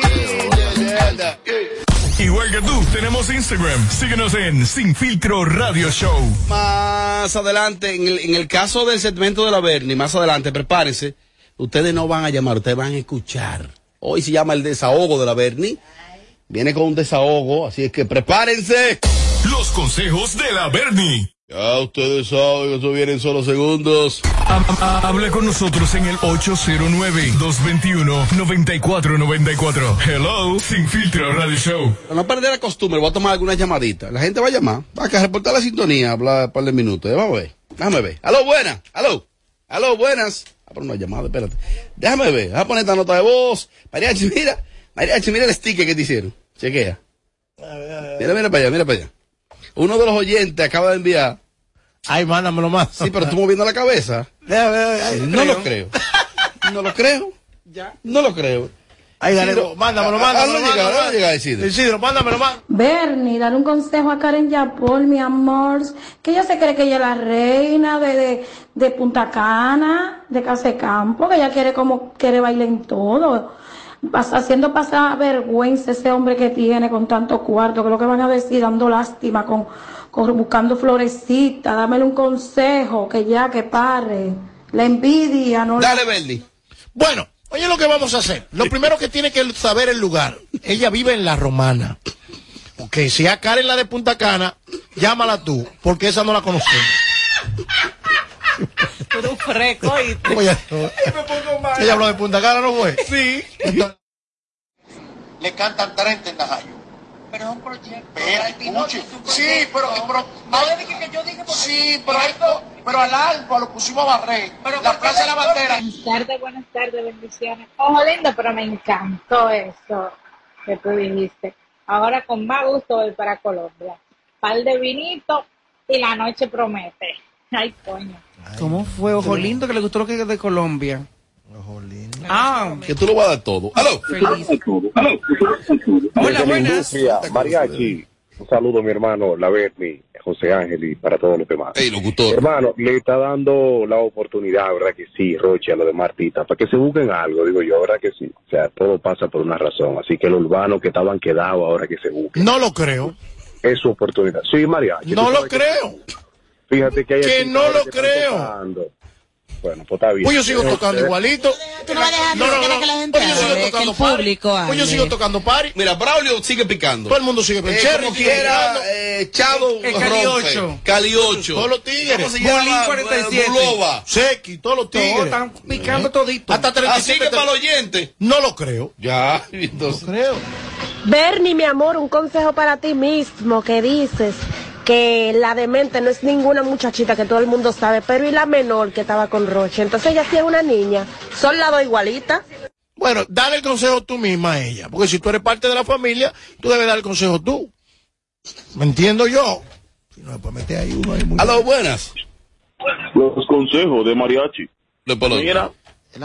Igual que tú, tenemos Instagram. Síguenos en Sin Filtro Radio Show. Más adelante, en el, en el caso del segmento de la Bernie, más adelante, prepárense. Ustedes no van a llamar, ustedes van a escuchar. Hoy se llama el desahogo de la Bernie. Viene con un desahogo, así es que prepárense. Los consejos de la Bernie. Ya ustedes saben, eso viene en solo segundos. Ha- ha- Habla con nosotros en el 809-221-9494. Hello, Sin Filtro Radio Show. Para no perder la costumbre, voy a tomar algunas llamaditas. La gente va a llamar, va a reportar la sintonía, hablar un par de minutos. Vamos a ver, déjame ver. Aló, buenas, aló, aló, buenas. Ah, pero no hay llamada, espérate. Déjame ver, déjame poner esta nota de voz. Mariachi, mira, Mariachi, mira el sticker que te hicieron. Chequea. Mira, mira para allá, mira para allá. Uno de los oyentes acaba de enviar. Ay, mándamelo más. Sí, pero tú moviendo la cabeza. No lo creo. No lo creo. No lo creo. Ay, dale, Isidro, mándamelo, mándamelo. hazlo llegar, mándamelo. hazlo llegar, Isidro. Isidro, mándamelo más. Bernie, dar un consejo a Karen Yapol, mi amor, que ella se cree que ella es la reina de, de, de Punta Cana, de Casa de Campo, que ella quiere como, quiere bailar en todo, Pas- haciendo pasar vergüenza ese hombre que tiene con tanto cuarto, que lo que van a decir, dando lástima, con, con buscando florecitas, dámele un consejo, que ya, que pare, la envidia, no Dale, Bernie. Bueno, oye lo que vamos a hacer. Lo primero que tiene que saber el lugar. Ella vive en La Romana. Ok, si a Karen la de Punta Cana, llámala tú, porque esa no la conocemos. Pero fresco y Oye, ella habló de Punta Cana, ¿no fue? Sí. le cantan 30 en Najayo. Pero es un proyecto. escuche. Sí, pero, pero sí, pero esto, pero al alba lo pusimos a barrer. la plaza de la bandera. Buenas tardes, buenas tardes, bendiciones. Ojo lindo, pero me encantó eso que tú dijiste. Ahora con más gusto voy para Colombia. Par de vinito y la noche promete. Ay, coño. ¿Cómo fue? Ojo lindo que le gustó lo que es de Colombia. Ojo lindo. Ah, Que tú lo vas a dar todo. Aló. feliz. Hola, buenas. Mariachi. Un saludo, mi hermano, la Berni, José Ángel y para todos los demás. Ey, locutor. Hermano, le está dando la oportunidad, ¿verdad que sí, Roche, a lo de Martita, para que se busquen algo, digo yo, ¿verdad que sí? O sea, todo pasa por una razón. Así que los urbanos que estaban quedados ahora que se busquen. No lo creo. Es su oportunidad. Sí, Mariachi. No lo sabes que- creo. Fíjate que hay Que no lo que creo. tocando. Bueno, pues está bien. Pues yo sigo Eh, tocando eh, igualito. Tú no vas a dejar No, que la gente Pues yo sigo el tocando party. público Pues yo sigo tocando party. Mira, Braulio sigue picando. Todo el mundo sigue Eh, Cherry como sigue quiera, picando. eh, Chavo El Cali rompe. 8. Cali 8. Todos los tigres. Bolín 47. Bulova. Seki, todos los tigres. Todos están picando todito. Hasta 37. Así que para los oyentes. No lo creo. Ya, entonces. No creo. Bernie, mi amor, un consejo para ti mismo que dices que la demente no es ninguna muchachita que todo el mundo sabe, pero y la menor que estaba con Roche. Entonces ella sí es una niña. Son las dos igualitas. Bueno, dale el consejo tú misma a ella. Porque si tú eres parte de la familia, tú debes dar el consejo tú. ¿Me entiendo yo? Si no, pues mete ahí uno ahí muy Aló, buenas. Los consejos de mariachi. Mira,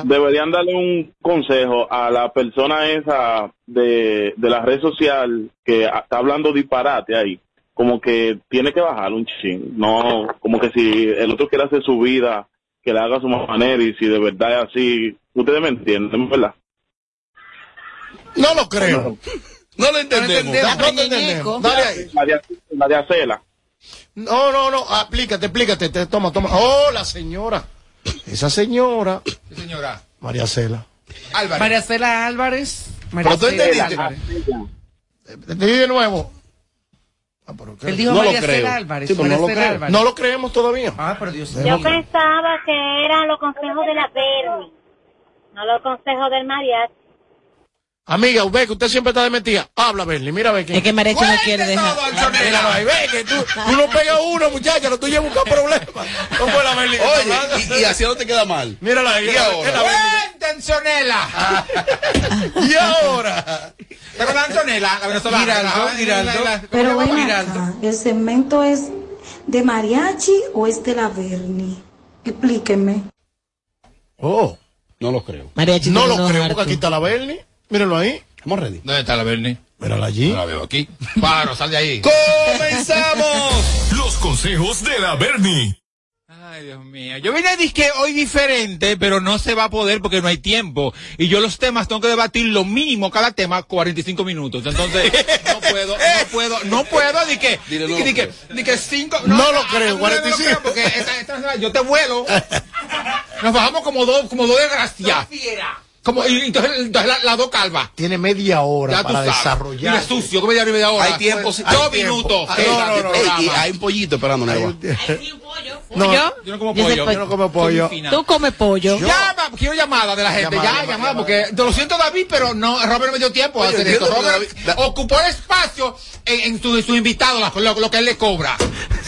deberían darle un consejo a la persona esa de, de la red social que está hablando disparate ahí. Como que tiene que bajar un ching. No, como que si el otro quiere hacer su vida, que la haga a su manera y si de verdad es así. Ustedes me entienden, ¿verdad? No lo creo. No lo entendemos. No lo entendemos. Dale ahí. La de, la de Acela. No, no, no. Aplícate, explícate. Te- toma, toma. Oh, la señora. Esa señora. señora? María Cela. Álvarez. María Cela Álvarez. María Pero tú Cela entendiste. Álvarez. Te de nuevo. Él dijo No lo María creo. Cela Álvarez. Sí, pero María no lo Cela creo. Álvarez. No lo creemos todavía. Ah, Dios Yo pensaba que eran los consejos de la Bernie, no los consejos del mariachi. Amiga, ve que usted siempre está de mentira. Habla, Bernie, mira, ve que. Es que Mariachi no quiere dejar. Ahí, ve que tú, tú no pegas uno, muchacha, lo tuyo es buscar problemas. ¿Cómo fue la Bernie? Oye, y, y así no te queda mal. Mírala ahí. ¿Y la- ahora? la. Antonella. Y ahora. ¿Te acuerdas de Antonella, la venezolana? Giraldo, La- la- la- Pero acá, ¿el segmento es de mariachi o es de la Berni? Explíqueme. Oh. No lo creo. Mariachi No lo creo, porque aquí está la Bernie. Mírenlo ahí. Estamos ready. ¿Dónde está la Bernie? Mírala allí. No la veo aquí. Paro, sal de ahí. ¡Comenzamos! Los consejos de la Bernie. Ay, Dios mío. Yo vine a disque hoy diferente, pero no se va a poder porque no hay tiempo. Y yo los temas tengo que debatir lo mínimo cada tema 45 minutos. Entonces, no puedo, no puedo, no puedo, di que, Dile, di no que, di que, di que cinco. No lo creo, no lo 45. creo, Porque esta- esta- yo te vuelo. Nos bajamos como dos, como dos desgracias. Como, y entonces, entonces la, la dos calvas. Tiene media hora Ya tú para sabes. desarrollar. Mira, sucio, que media hora y media hora. Hay tiempo. Dos Hay tiempo. minutos. Y hay un pollito esperando, Neva. No, ¿Yo? Yo no como pollo. po- yo no como pollo. Tú comes pollo. Llama, quiero llamada de la gente, Llamada, ya, llamada, llamada, porque te lo siento David, pero no, Robert no me dio tiempo a Oye, hacer esto. Robert da- ocupó el espacio en, en su, su invitado, lo, lo que él le cobra.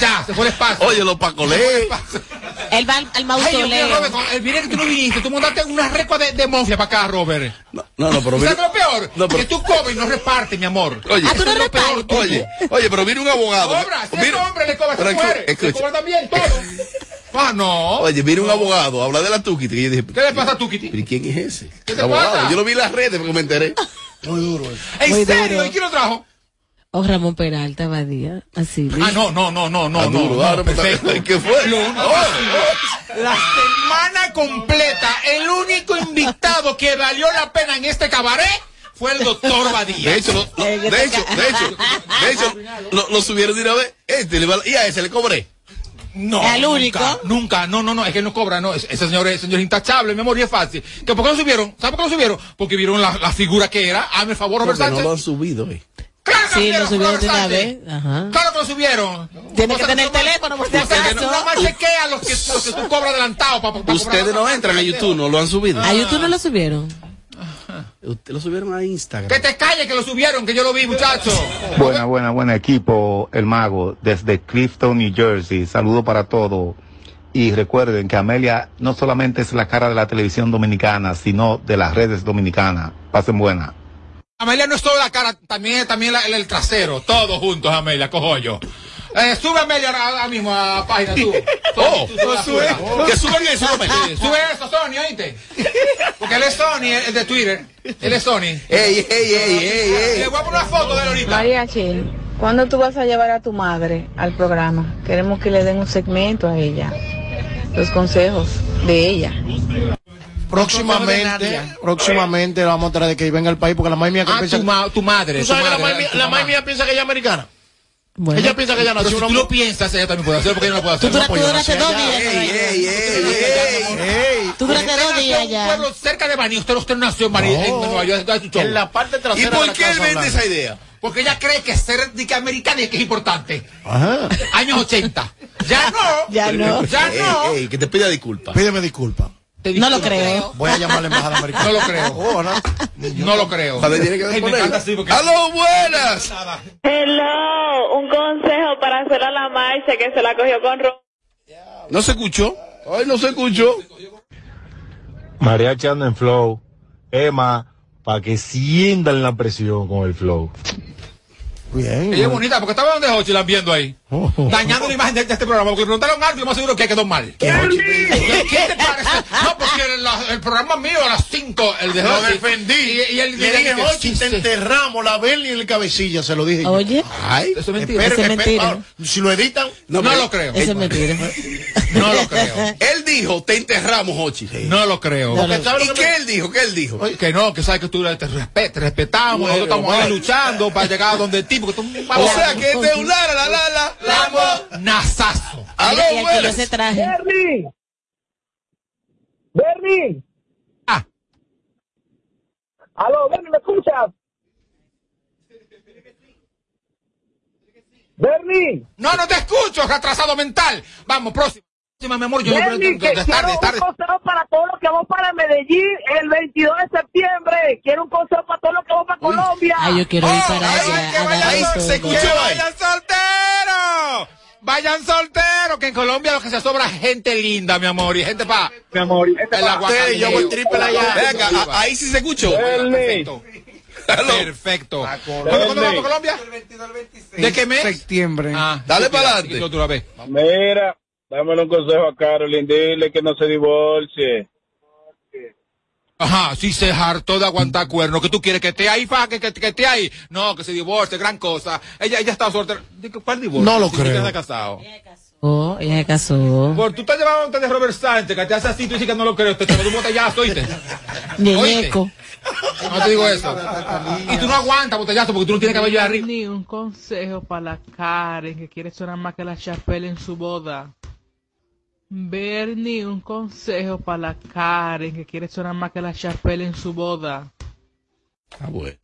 Ya, se fue el espacio. Oye, los pacolés. Él va al, Ay, mausoleo. Robert, el viene que tú no viniste, tú montaste una recua de, de mofia para acá, Robert. No, no, no, pero ¿Sabes mira. lo peor? No, pero- Que tú cobras y no repartes, mi amor. Oye, Ah, tú no Eso es lo peor. repartes. oye, oye, pero mira un abogado. Cobra, si Mira- hombre le cobra, se muere. Le escucha. cobra también todo. Ah, no. Oye, mira un abogado, habla de la Tukiti. Y yo dije, ¿Qué le pasa a tu Kitty? ¿pero quién es ese? ¿Qué El te abogado. pasa? Yo lo vi en las redes porque me enteré. Muy duro eso. ¿En Muy serio? duro. ¿Y quién lo trajo? O Ramón Peralta Badía. Así. Ah, no, no, no, no, no, Ah, no, no, ahora, perfecto. ¿Qué fue? Lo único- La semana completa, el único invitado que valió la pena en este cabaret fue el doctor Badía. De hecho, lo, lo- de hecho, de hecho, de hecho, lo, lo subieron de una vez. Este, le y a ese le cobré. No, ¿El nunca, único? Nunca, no, no, no, es que no cobra, no, ese señor, ese señor es intachable, mi amor, y es fácil. ¿Que ¿Por qué lo subieron? ¿Sabes por qué lo subieron? Porque vieron la, la figura que era. Hazme el favor, Robert Porque no Sánchez. lo han subido, eh. Claro que Sí, lo subieron de una vez. Ajá. Claro que lo subieron. Tiene O que tener teléfono, por si acaso. Tú nomás chequea los que, los que tú cobras adelantado para, para Ustedes no entran a YouTube, no lo han subido. A YouTube no lo subieron. Ustedes lo subieron a Instagram. Que te calles que lo subieron, que yo lo vi, muchacho. Buena, buena, buena equipo, el mago, desde Clifton, New Jersey. Saludo para todos. Y recuerden que Amelia no solamente es la cara de la televisión dominicana, sino de las redes dominicanas. Pasen buena. Amelia no es solo la cara, también, también la- el, el trasero. Todos juntos, Amelia, cojo yo. Eh, sube Amelia ahora, mismo a la página tú. Oh, Tú sube. Que suban eso, Amelia. Sube eso, Sony, oíste. Porque él es Sony, el de Twitter. Él es Sony. Ey, ey, ey, ey, ey. Le voy a poner una foto de él ahorita. Mariachi, ¿cuándo tú vas a llevar a tu madre al programa? Queremos que le den un segmento a ella, los consejos de ella. Próximamente, próximamente la vamos a traer de que venga al país porque la madre mía que Ah, piensa tu, ma- tu madre. ¿Tú tu sabes que la madre, tu la madre mía piensa que ella es americana? Bueno. Ella piensa que ella Pero nació si una tú lo piensas, ella también puede hacerlo, porque ella no puede Tú hacerlo. duraste, tú duraste dos días. Ey, ey, ey, ey. Ey, Tú duraste dos días en un pueblo cerca de Baní. Usted, usted nació en Baní, en Nueva York. en la parte trasera ¿Y de por la qué él vende esa idea? Porque ella cree que ser de que americana es que es importante. Ajá. Años 80. Ya no. Ya no. Ya no. Ey, ey, que te pida disculpas. Pídeme disculpas. Te No lo creo. Voy a llamar a la embajada americana. No lo creo. Oh, ¿no? No lo creo. Tiene que porque- ¡Aló, buenas! Hello, un consejo para hacer a la marcha que se la cogió con Ro. ¿No se escuchó? Ay, no se escuchó. Mariachi anda en flow. Emma, para que sientan la presión con el flow. Bien. Ella es bonita, porque estaba donde Hochi la viendo ahí. Oh. Dañando la imagen de, de este programa. Porque le preguntaron algo y yo más seguro que quedó mal. ¿Qué, ¿Qué te parece? No, porque el, el programa mío a las 5, el de Lo defendí. Y, y él Le dije, que Ochi, sí, te sí. enterramos la Bernie en el cabecilla, se lo dije. yo. Oye, Ay, Eso es mentira. Esperen, es esperen. mentira. Si lo editan, No, pero- lo creo. eso es mentira. No lo creo. Él dijo, te enterramos, Ochi. No lo creo. No, porque ¿sabes ¿Y qué me- él dijo? ¿Qué él dijo? Que no, que sabes que tú te, respe- te respetamos, Bueno, nosotros estamos ahí vale. luchando para llegar a donde el tipo que tú O sea, que este es un la, la, la, la, la, mo- nazazo. ¡Aló, yo buenas! se traje. Bernie. Bernie. Ah. Aló, Bernie, ¿me escuchas? Bernie. No, no te escucho, retrasado mental. Vamos, próximo. Próxima, mi amor, yo no Bernie, que de tarde, quiero de tarde. un consejo para todos los que vamos para Medellín el 22 de septiembre. Quiero un consejo para todos los que vamos para Colombia. Ay, yo quiero ir para allá. que vayan, se escuchó, vayan solteros. Vayan solteros, que en Colombia lo que se sobra es gente linda, mi amor, y gente pa... Mi amor, y gente el pa-. Sí, yo voy triple allá. Ven acá, a- ahí sí se escuchó. Perfecto. Perfecto. ¿Cuándo, cuándo vamos a Colombia? ¿De qué mes? Septiembre. Ah, Dale para adelante. Mira, dámele un consejo a Carolyn, dile que no se divorcie. Ajá, si se hartó de aguantar cuernos, que tú quieres que esté ahí, fa, que, que, que esté ahí. No, que se divorcie, gran cosa. Ella, ella está soltera. ¿Cuál divorcio? No lo Si creo. ella casado. Oh, ella se casó. Por tú estás llevando antes de Robert Sánchez, que te hace así, tú dices que no lo creo, te echas un botellazo, ¿oíste? Ñeñeco. No te digo eso. Y tú no aguantas botellazo porque tú no tienes cabello de arriba. Ni un consejo para la Karen que quiere sonar más que la Chapelle en su boda. Bernie, un consejo para la Karen que quiere sonar más que la Chapelle en su boda. Ah, bueno.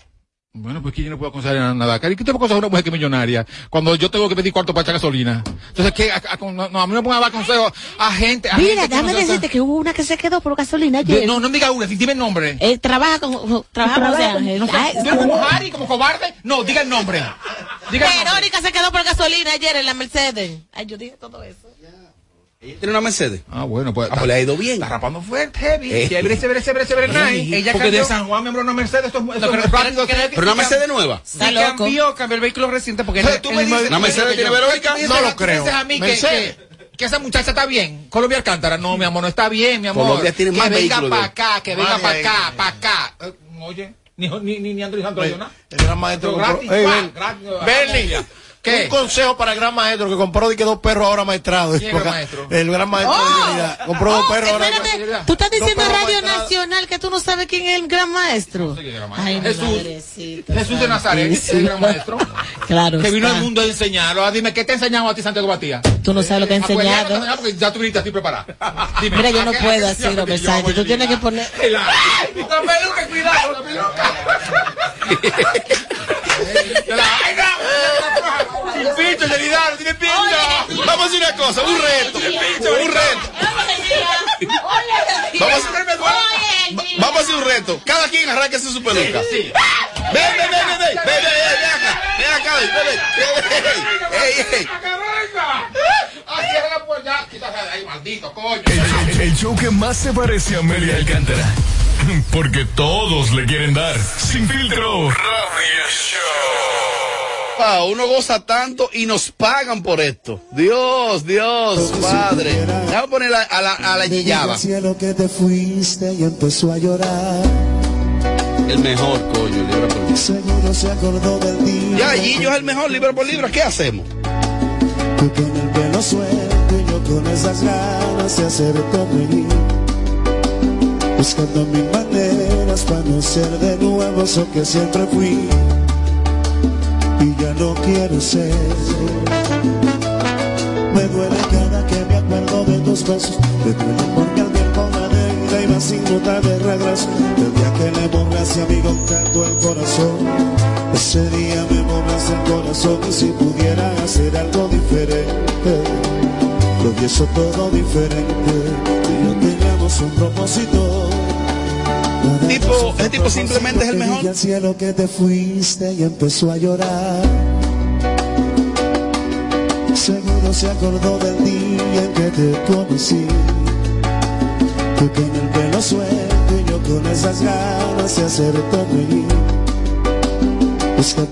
Bueno, pues que yo no puedo aconsejar nada. Cari, ¿Qué te puedo aconsejar a una mujer que es millonaria? Cuando yo tengo que pedir cuarto para echar gasolina. Entonces, ¿qué? A, a- no, no, a mí no me pongan a dar consejos a gente. A Mira, gente déjame no decirte que hubo una que se quedó por gasolina De- ayer. No, no me diga una, dime el nombre. Eh, trabaja con, trabaja con José Ángel. No sé, Ay, ¿Tú eres como Harry, como cobarde? No, diga el nombre. Diga el nombre. Verónica se quedó por gasolina ayer en la Mercedes. Ay, yo dije todo eso. ¿Ella tiene una Mercedes? Ah, bueno, pues. Ah, pues le ha ido bien. Está rapando fuerte, heavy. Eh. Chévere, chévere, Ay, nice. Ella porque cambió. de San Juan, miembro de una Mercedes, esto es, esto No, es pero- rápido. pero- Pero una Mercedes nueva. Sí Está loco. cambió, cambió el vehículo reciente porque Entonces, él- tú me dices, ¿Una Mercedes tiene Verónica? No lo tú me creo. dices a mí que, Mercedes. que, que esa muchacha está bien. Colombia Alcántara, no, mi amor, no está bien, mi amor. Colombia tiene que más venga vehículos para acá, que venga para acá, para acá. Eh, Oye, ni, ni, ni, Andrés Santos, ¿no? El gran maestro Pero gratis, gratis, Bernie, ¿Qué? Un consejo para el gran maestro que compró de que dos perros ahora maestrados. ¿Quién es el gran maestro? El gran maestro de Dignidad. Compró dos Oh, perros ahora. espérate, tú estás diciendo No, en pero Radio Nacional que tú no sabes quién es el gran maestro. Ay, mi Jesús. de Nazaret, santísima. el gran maestro. Claro. Que vino está. al mundo a enseñarlo. Ah, Dime, ¿qué te ha enseñado a ti, Santiago Batía? Tú no sabes lo que ha no te enseñado. enseñaba porque ya tú viniste así preparada. Dime, Mira, yo ¿a no a puedo así, Robert Sánchez. Tú tienes que poner. La, la peluca, cuidado, la peluca. ¡Tiene pincho, Yaridano! ¡Tiene pincho! Vamos a hacer una cosa, un reto. Un reto. Vamos a hacer Vamos a hacer un reto. Cada quien arranque su peluca. Ven, ven, ven, ven, ven, ven, ven acá. Ven acá, ven, ven, ven. El show que más se parece a Amelia Alcántara. Porque todos le quieren dar. Sin filtro. Radio Show Wow, uno goza tanto y nos pagan por esto. Dios, Dios, Padre. Poner a, la, a la yiyaba. cielo que te fuiste y empezó a llorar. El mejor, coño, libra por libra. Seguro se acordó del día. Ya, Gillo es el mejor, libra por libra. ¿Qué hacemos? Tú con el pelo suelto y yo con esas ganas de hacerte reír. Buscando mil maneras para no ser de nuevo eso que siempre fui. Y ya no quiero ser. Me duele cada que me acuerdo de tus besos. Me duele porque el tiempo la deuda iba sin notar de regreso. El día que le borraste a mi contacto el corazón. Ese día me borraste el corazón y si pudiera hacer algo diferente. Lo hubiese todo diferente. Y yo teníamos un propósito. Tipo, el tipo simplemente es el mejor. Al cielo que te fuiste y empezó a llorar. Seguro se acordó del día en que te conocí. Tú con el pelo suelto y yo con esas ganas de hacerte reír.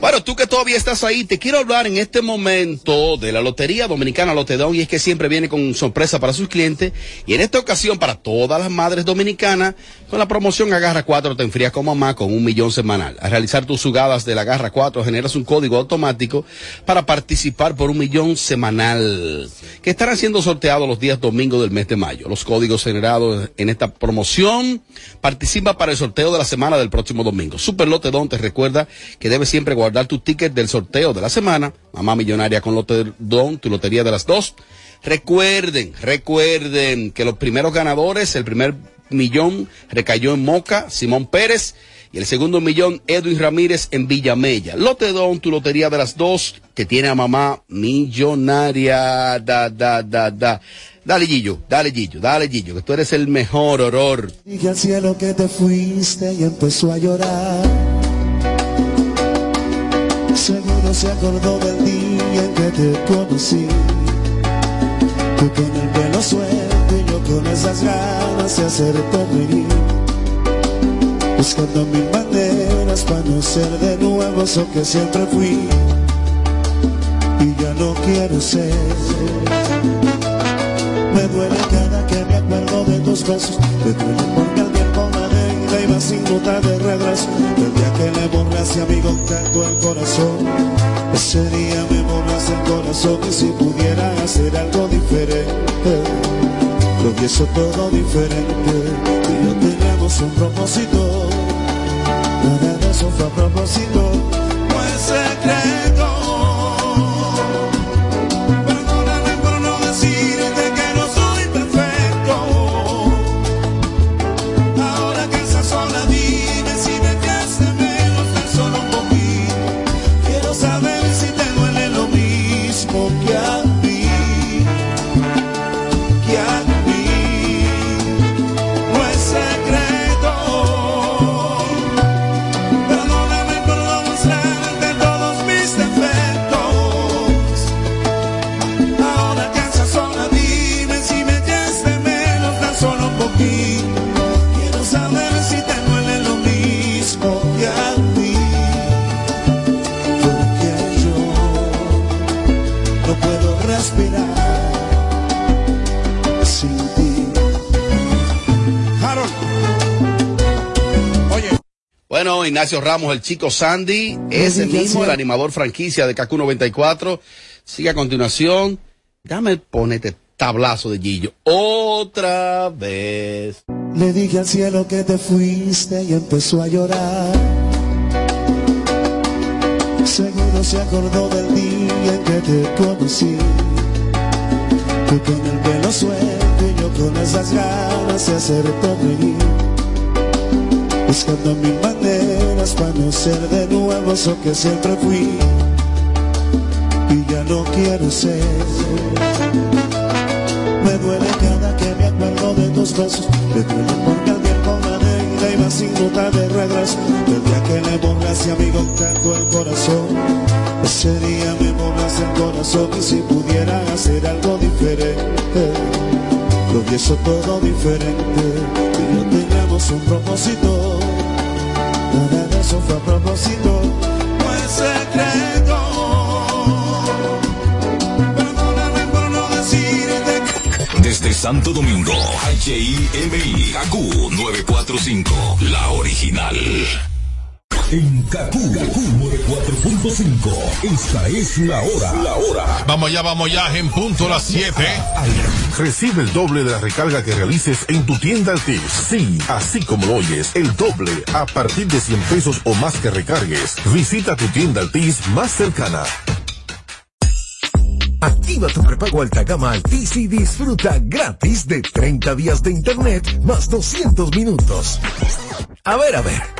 Bueno, tú que todavía estás ahí, te quiero hablar en este momento de la Lotería Dominicana Lotedón y es que siempre viene con sorpresa para sus clientes y en esta ocasión para todas las madres dominicanas con la promoción Agarra 4 te enfrías con mamá con un millón semanal. Al realizar tus jugadas de la Agarra 4 generas un código automático para participar por un millón semanal que estarán siendo sorteados los días domingos del mes de mayo. Los códigos generados en esta promoción participan para el sorteo de la semana del próximo domingo. Super Lotedón te recuerda que debes siempre guardar tu ticket del sorteo de la semana. Mamá Millonaria con Lotedón, tu lotería de las dos. Recuerden, recuerden que los primeros ganadores, el primer millón recayó en Moca, Simón Pérez. Y el segundo millón, Edwin Ramírez en Villamella. Lotedón, tu lotería de las dos, que tiene a mamá millonaria. Da, da, da, da. Dale, Gillo, dale, Gillo, dale, Gillo, que tú eres el mejor, horror. Dije al cielo que te fuiste y empezó a llorar. Seguro se acordó del día en que te conocí. Tú con el pelo suelto yo con esas ganas de hacerte reír. Buscando mil maneras para no ser de nuevo eso que siempre fui. Y ya no quiero ser. Me duele cada que me acuerdo de tus besos. Me duele porque el tiempo me iba sin ruta de regreso. El día que le borraste a mi contacto el corazón. Ese día me borraste el corazón y si pudiera hacer algo diferente. Lo hubiese todo diferente. Y yo teníamos un propósito. Nada de eso fue propósito. No es secreto. Ignacio Ramos, el chico Sandy, ese mismo, el animador franquicia de KQ 94. Sigue a continuación. Dame ponete tablazo de Gillo. Otra vez. Le dije al cielo que te fuiste y empezó a llorar. Seguro se acordó del día en que te conocí. Tú con el pelo suelto y yo con esas ganas de hacerte reír. Buscando mil para no ser de nuevo eso que siempre fui. Y ya no quiero ser. Me duele cada que me acuerdo de tus besos. Me duele porque el tiempo me de iba sin ruta de regreso. El día que le borraste a mi contacto el corazón. Ese día me borraste el corazón y si pudiera hacer algo diferente. Lo hubiese todo diferente. Y yo teníamos un propósito. Nada de eso fue a propósito. No es secreto. Perdóname por no decirte que Desde Santo Domingo, HIMI, KQ 945, la original. En KQ 94.5, esta es la hora. La hora. Vamos ya, vamos ya, en punto las 7. Recibe el doble de la recarga que realices en tu tienda Altis. Sí, así como lo oyes, el doble a partir de 100 pesos o más que recargues. Visita tu tienda Altis más cercana. Activa tu prepago alta gama Altis y disfruta gratis de 30 días de internet más 200 minutos. A ver, a ver.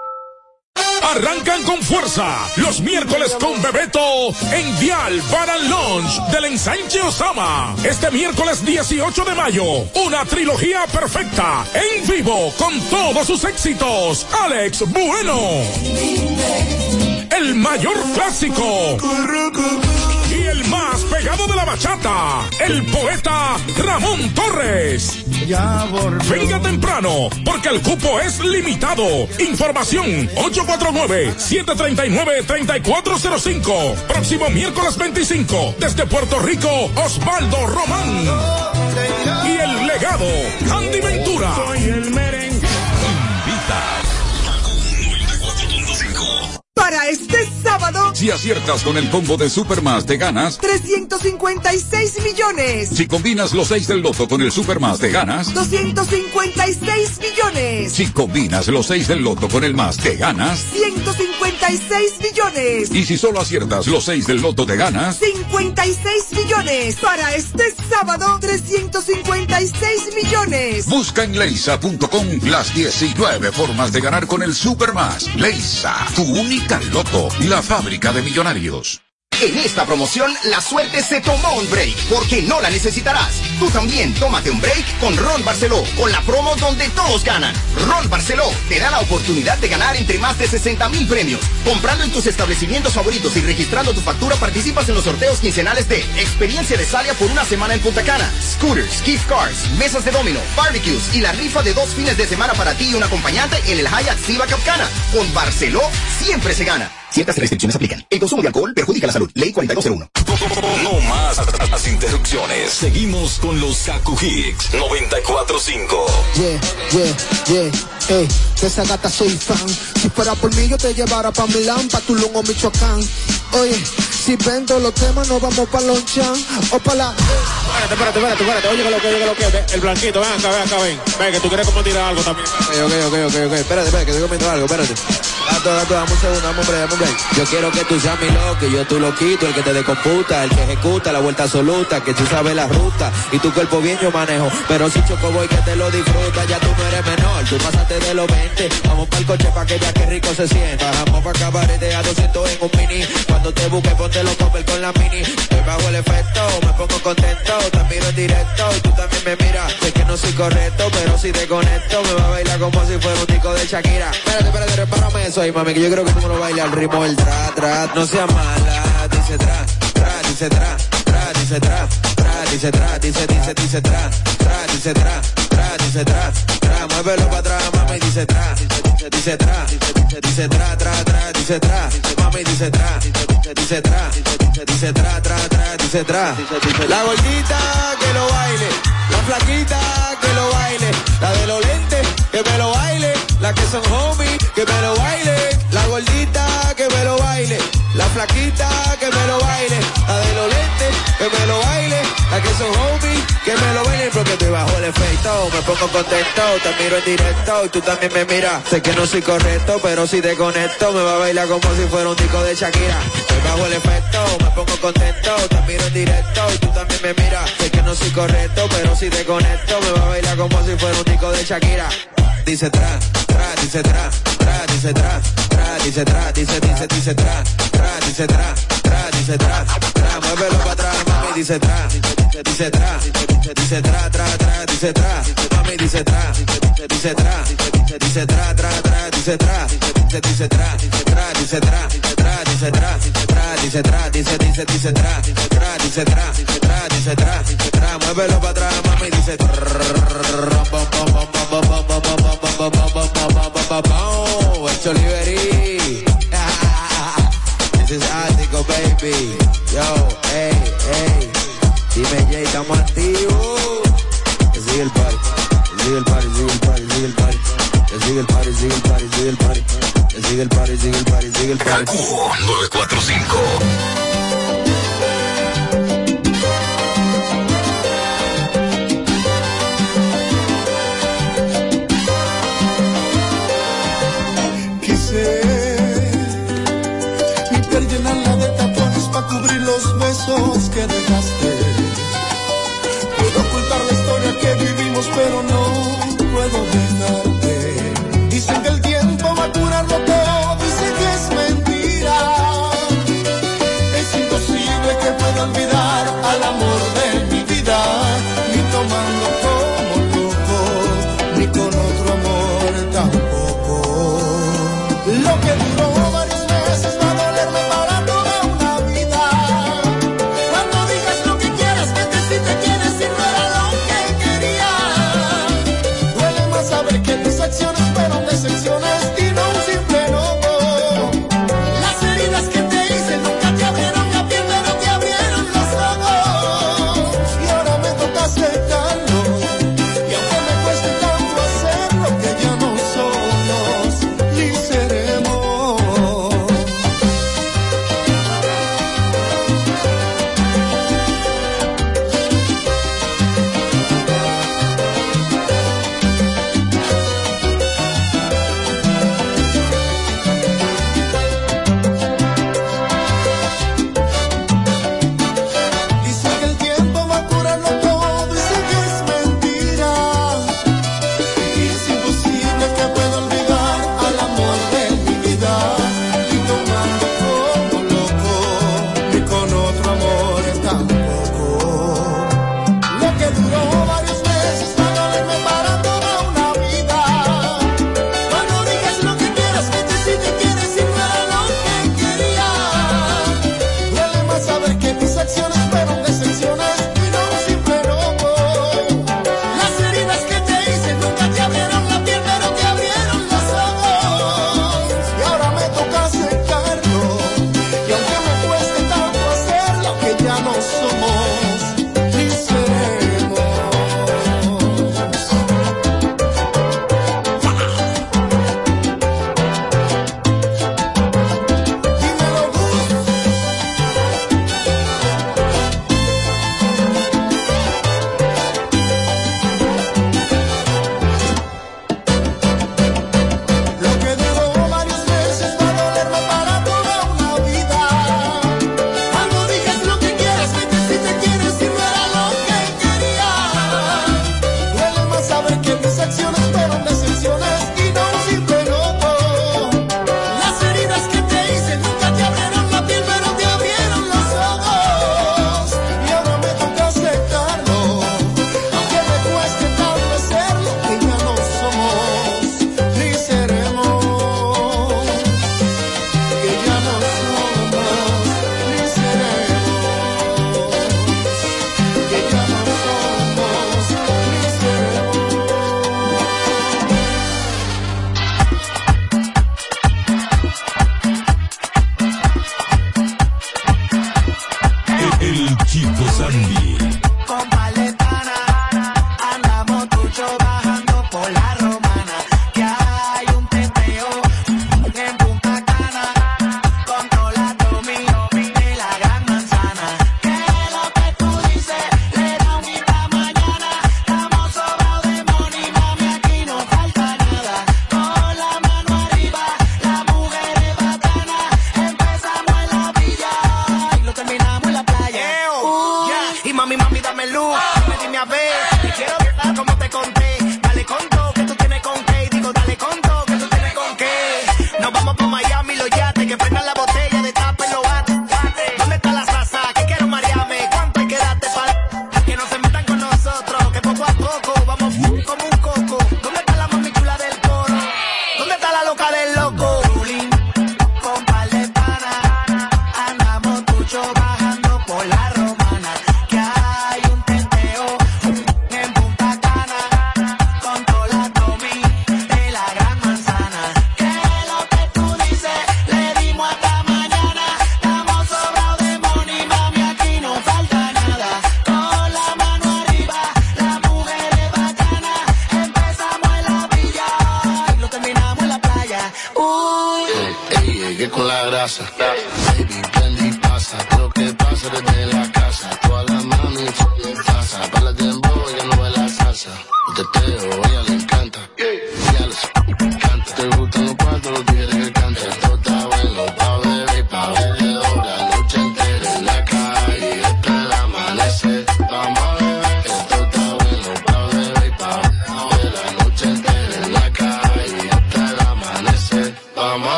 Arrancan con fuerza los miércoles con Bebeto en Vial para el Launch del ensanche Osama. Este miércoles 18 de mayo, una trilogía perfecta en vivo con todos sus éxitos. Alex Bueno. El mayor clásico. El más pegado de la bachata, el poeta Ramón Torres. Venga temprano, porque el cupo es limitado. Información 849-739-3405. Próximo miércoles 25, desde Puerto Rico, Osvaldo Román. Y el legado, Andy Ventura. Para este sábado Si aciertas con el combo de Supermas, te ganas. 356 millones. Si combinas los 6 del loto con el Supermas, te ganas. 256 millones. Si combinas los 6 del loto con el más, te ganas. 156 millones. Y si solo aciertas los 6 del loto, te ganas. 56 millones. Para este sábado, 356 millones. Busca en leisa.com las 19 formas de ganar con el Supermas. Leisa, tu única loto, la fábrica de millonarios. En esta promoción, la suerte se tomó un break, porque no la necesitarás. Tú también tómate un break con Ron Barceló, con la promo donde todos ganan. Ron Barceló te da la oportunidad de ganar entre más de 60 mil premios. Comprando en tus establecimientos favoritos y registrando tu factura, participas en los sorteos quincenales de Experiencia de Salia por una semana en Punta Cana, scooters, gift cards, mesas de domino, barbecues y la rifa de dos fines de semana para ti y un acompañante en el Hyatt Siva Capcana. Con Barceló siempre se gana. Ciertas restricciones aplican. El consumo de alcohol perjudica la salud. Ley 4201. No más las interrupciones. Seguimos con los Kaku Hicks 945. Yeah, yeah, yeah, ey, de esa gata soy fan. Si fuera por mí yo te llevara pa' Milán, pa' Tulum o Michoacán. Oye, si vendo los temas nos vamos pa' Lonchan o pa' la... Espérate, espérate, espérate, espérate. Oye, que lo que, oye, que lo que. El blanquito, ven acá, ven acá, ven. Ven, que tú quieres como tirar algo también. Ok, ok, ok, ok, ok. Espérate, espérate, que estoy comiendo algo, espérate. Gato, gato, dame un segundo, dame un break, dame un break. Yo quiero que tú seas mi loco, y yo tu loquito, el que te decomputa, el que ejecuta la vuelta absoluta, que tú sabes la ruta, y tu cuerpo bien yo manejo. Pero si choco voy que te lo disfruta, ya tú no eres menor, tú pasaste de los 20. Vamos para el coche pa' que ya que rico se sienta. Bajamos pa' cabarete a 200 en un mini. Cuando te busque, ponte los copper con la mini. Estoy bajo el efecto, me pongo contento, te miro en directo, y tú también me miras. Sé que no soy correcto, pero si te conecto, me va a bailar como si fuera un tico de Shakira. Espérate, espérate, repárame eso ahí, mami, que yo creo que tú me lo bailas al ritmo del tra, tra. No seas mala, dice tra, tra, dice tra, tra, dice tra, dice tra, dice, dice, dice tra, tra, dice tra, tra, dice tra, tra. Muévelo para atrás, mami, dice tra, dice, dice tra, dice, tra, tra, tra, dice tra, mami, dice tra, dice, tra, dice, tra, tra, tra, dice tra. La gordita que lo baile, la flaquita que lo baile, la de los lentes que me lo baile, la que son homies que me lo baile, la gordita que me lo baile, la flaquita que me lo baile, la de los lentes que me lo baile, que son homies que me lo baile, porque estoy bajo el efecto, me pongo contento, te miro en directo y tú también me miras, sé que no soy correcto, pero si te conecto me va a bailar como si fuera un disco de Shakira, estoy bajo el efecto, me pongo contento, te miro en directo y tú también me miras, sé que no soy correcto, pero si te conecto me va a bailar como si fuera un disco de Shakira. Dice tra, tra, dice tra, tra, dice tra, tra, dice tra, dice, dice, dice tra, tra, dice tra, tra, dice tra, tra, muévelo para atrás, mami, dice tra, dice tra, dice tra, tra, tra, dice tra, mami dice tra, dice tra, dice tra, tra, tra, dice tra, dice tra, tra, dice tra, tra, dice tra, tra, dice tra, dice, dice, dice tra, tra, dice tra, tra, dice tra, tra, muévelo para atrás, mami dice it's Oliveri. this is Article, baby. Yo, hey, hey. Dime, Jay, estamos activos. Que sigue el party, que sigue el party, sigue el party, sigue el party. Que sigue el party, sigue el party, sigue el party. Que sigue el party, sigue el party, sigue el party. Kaku 945. Quise mi llenarla de tapones cubrir los besos que dejaste. Pero no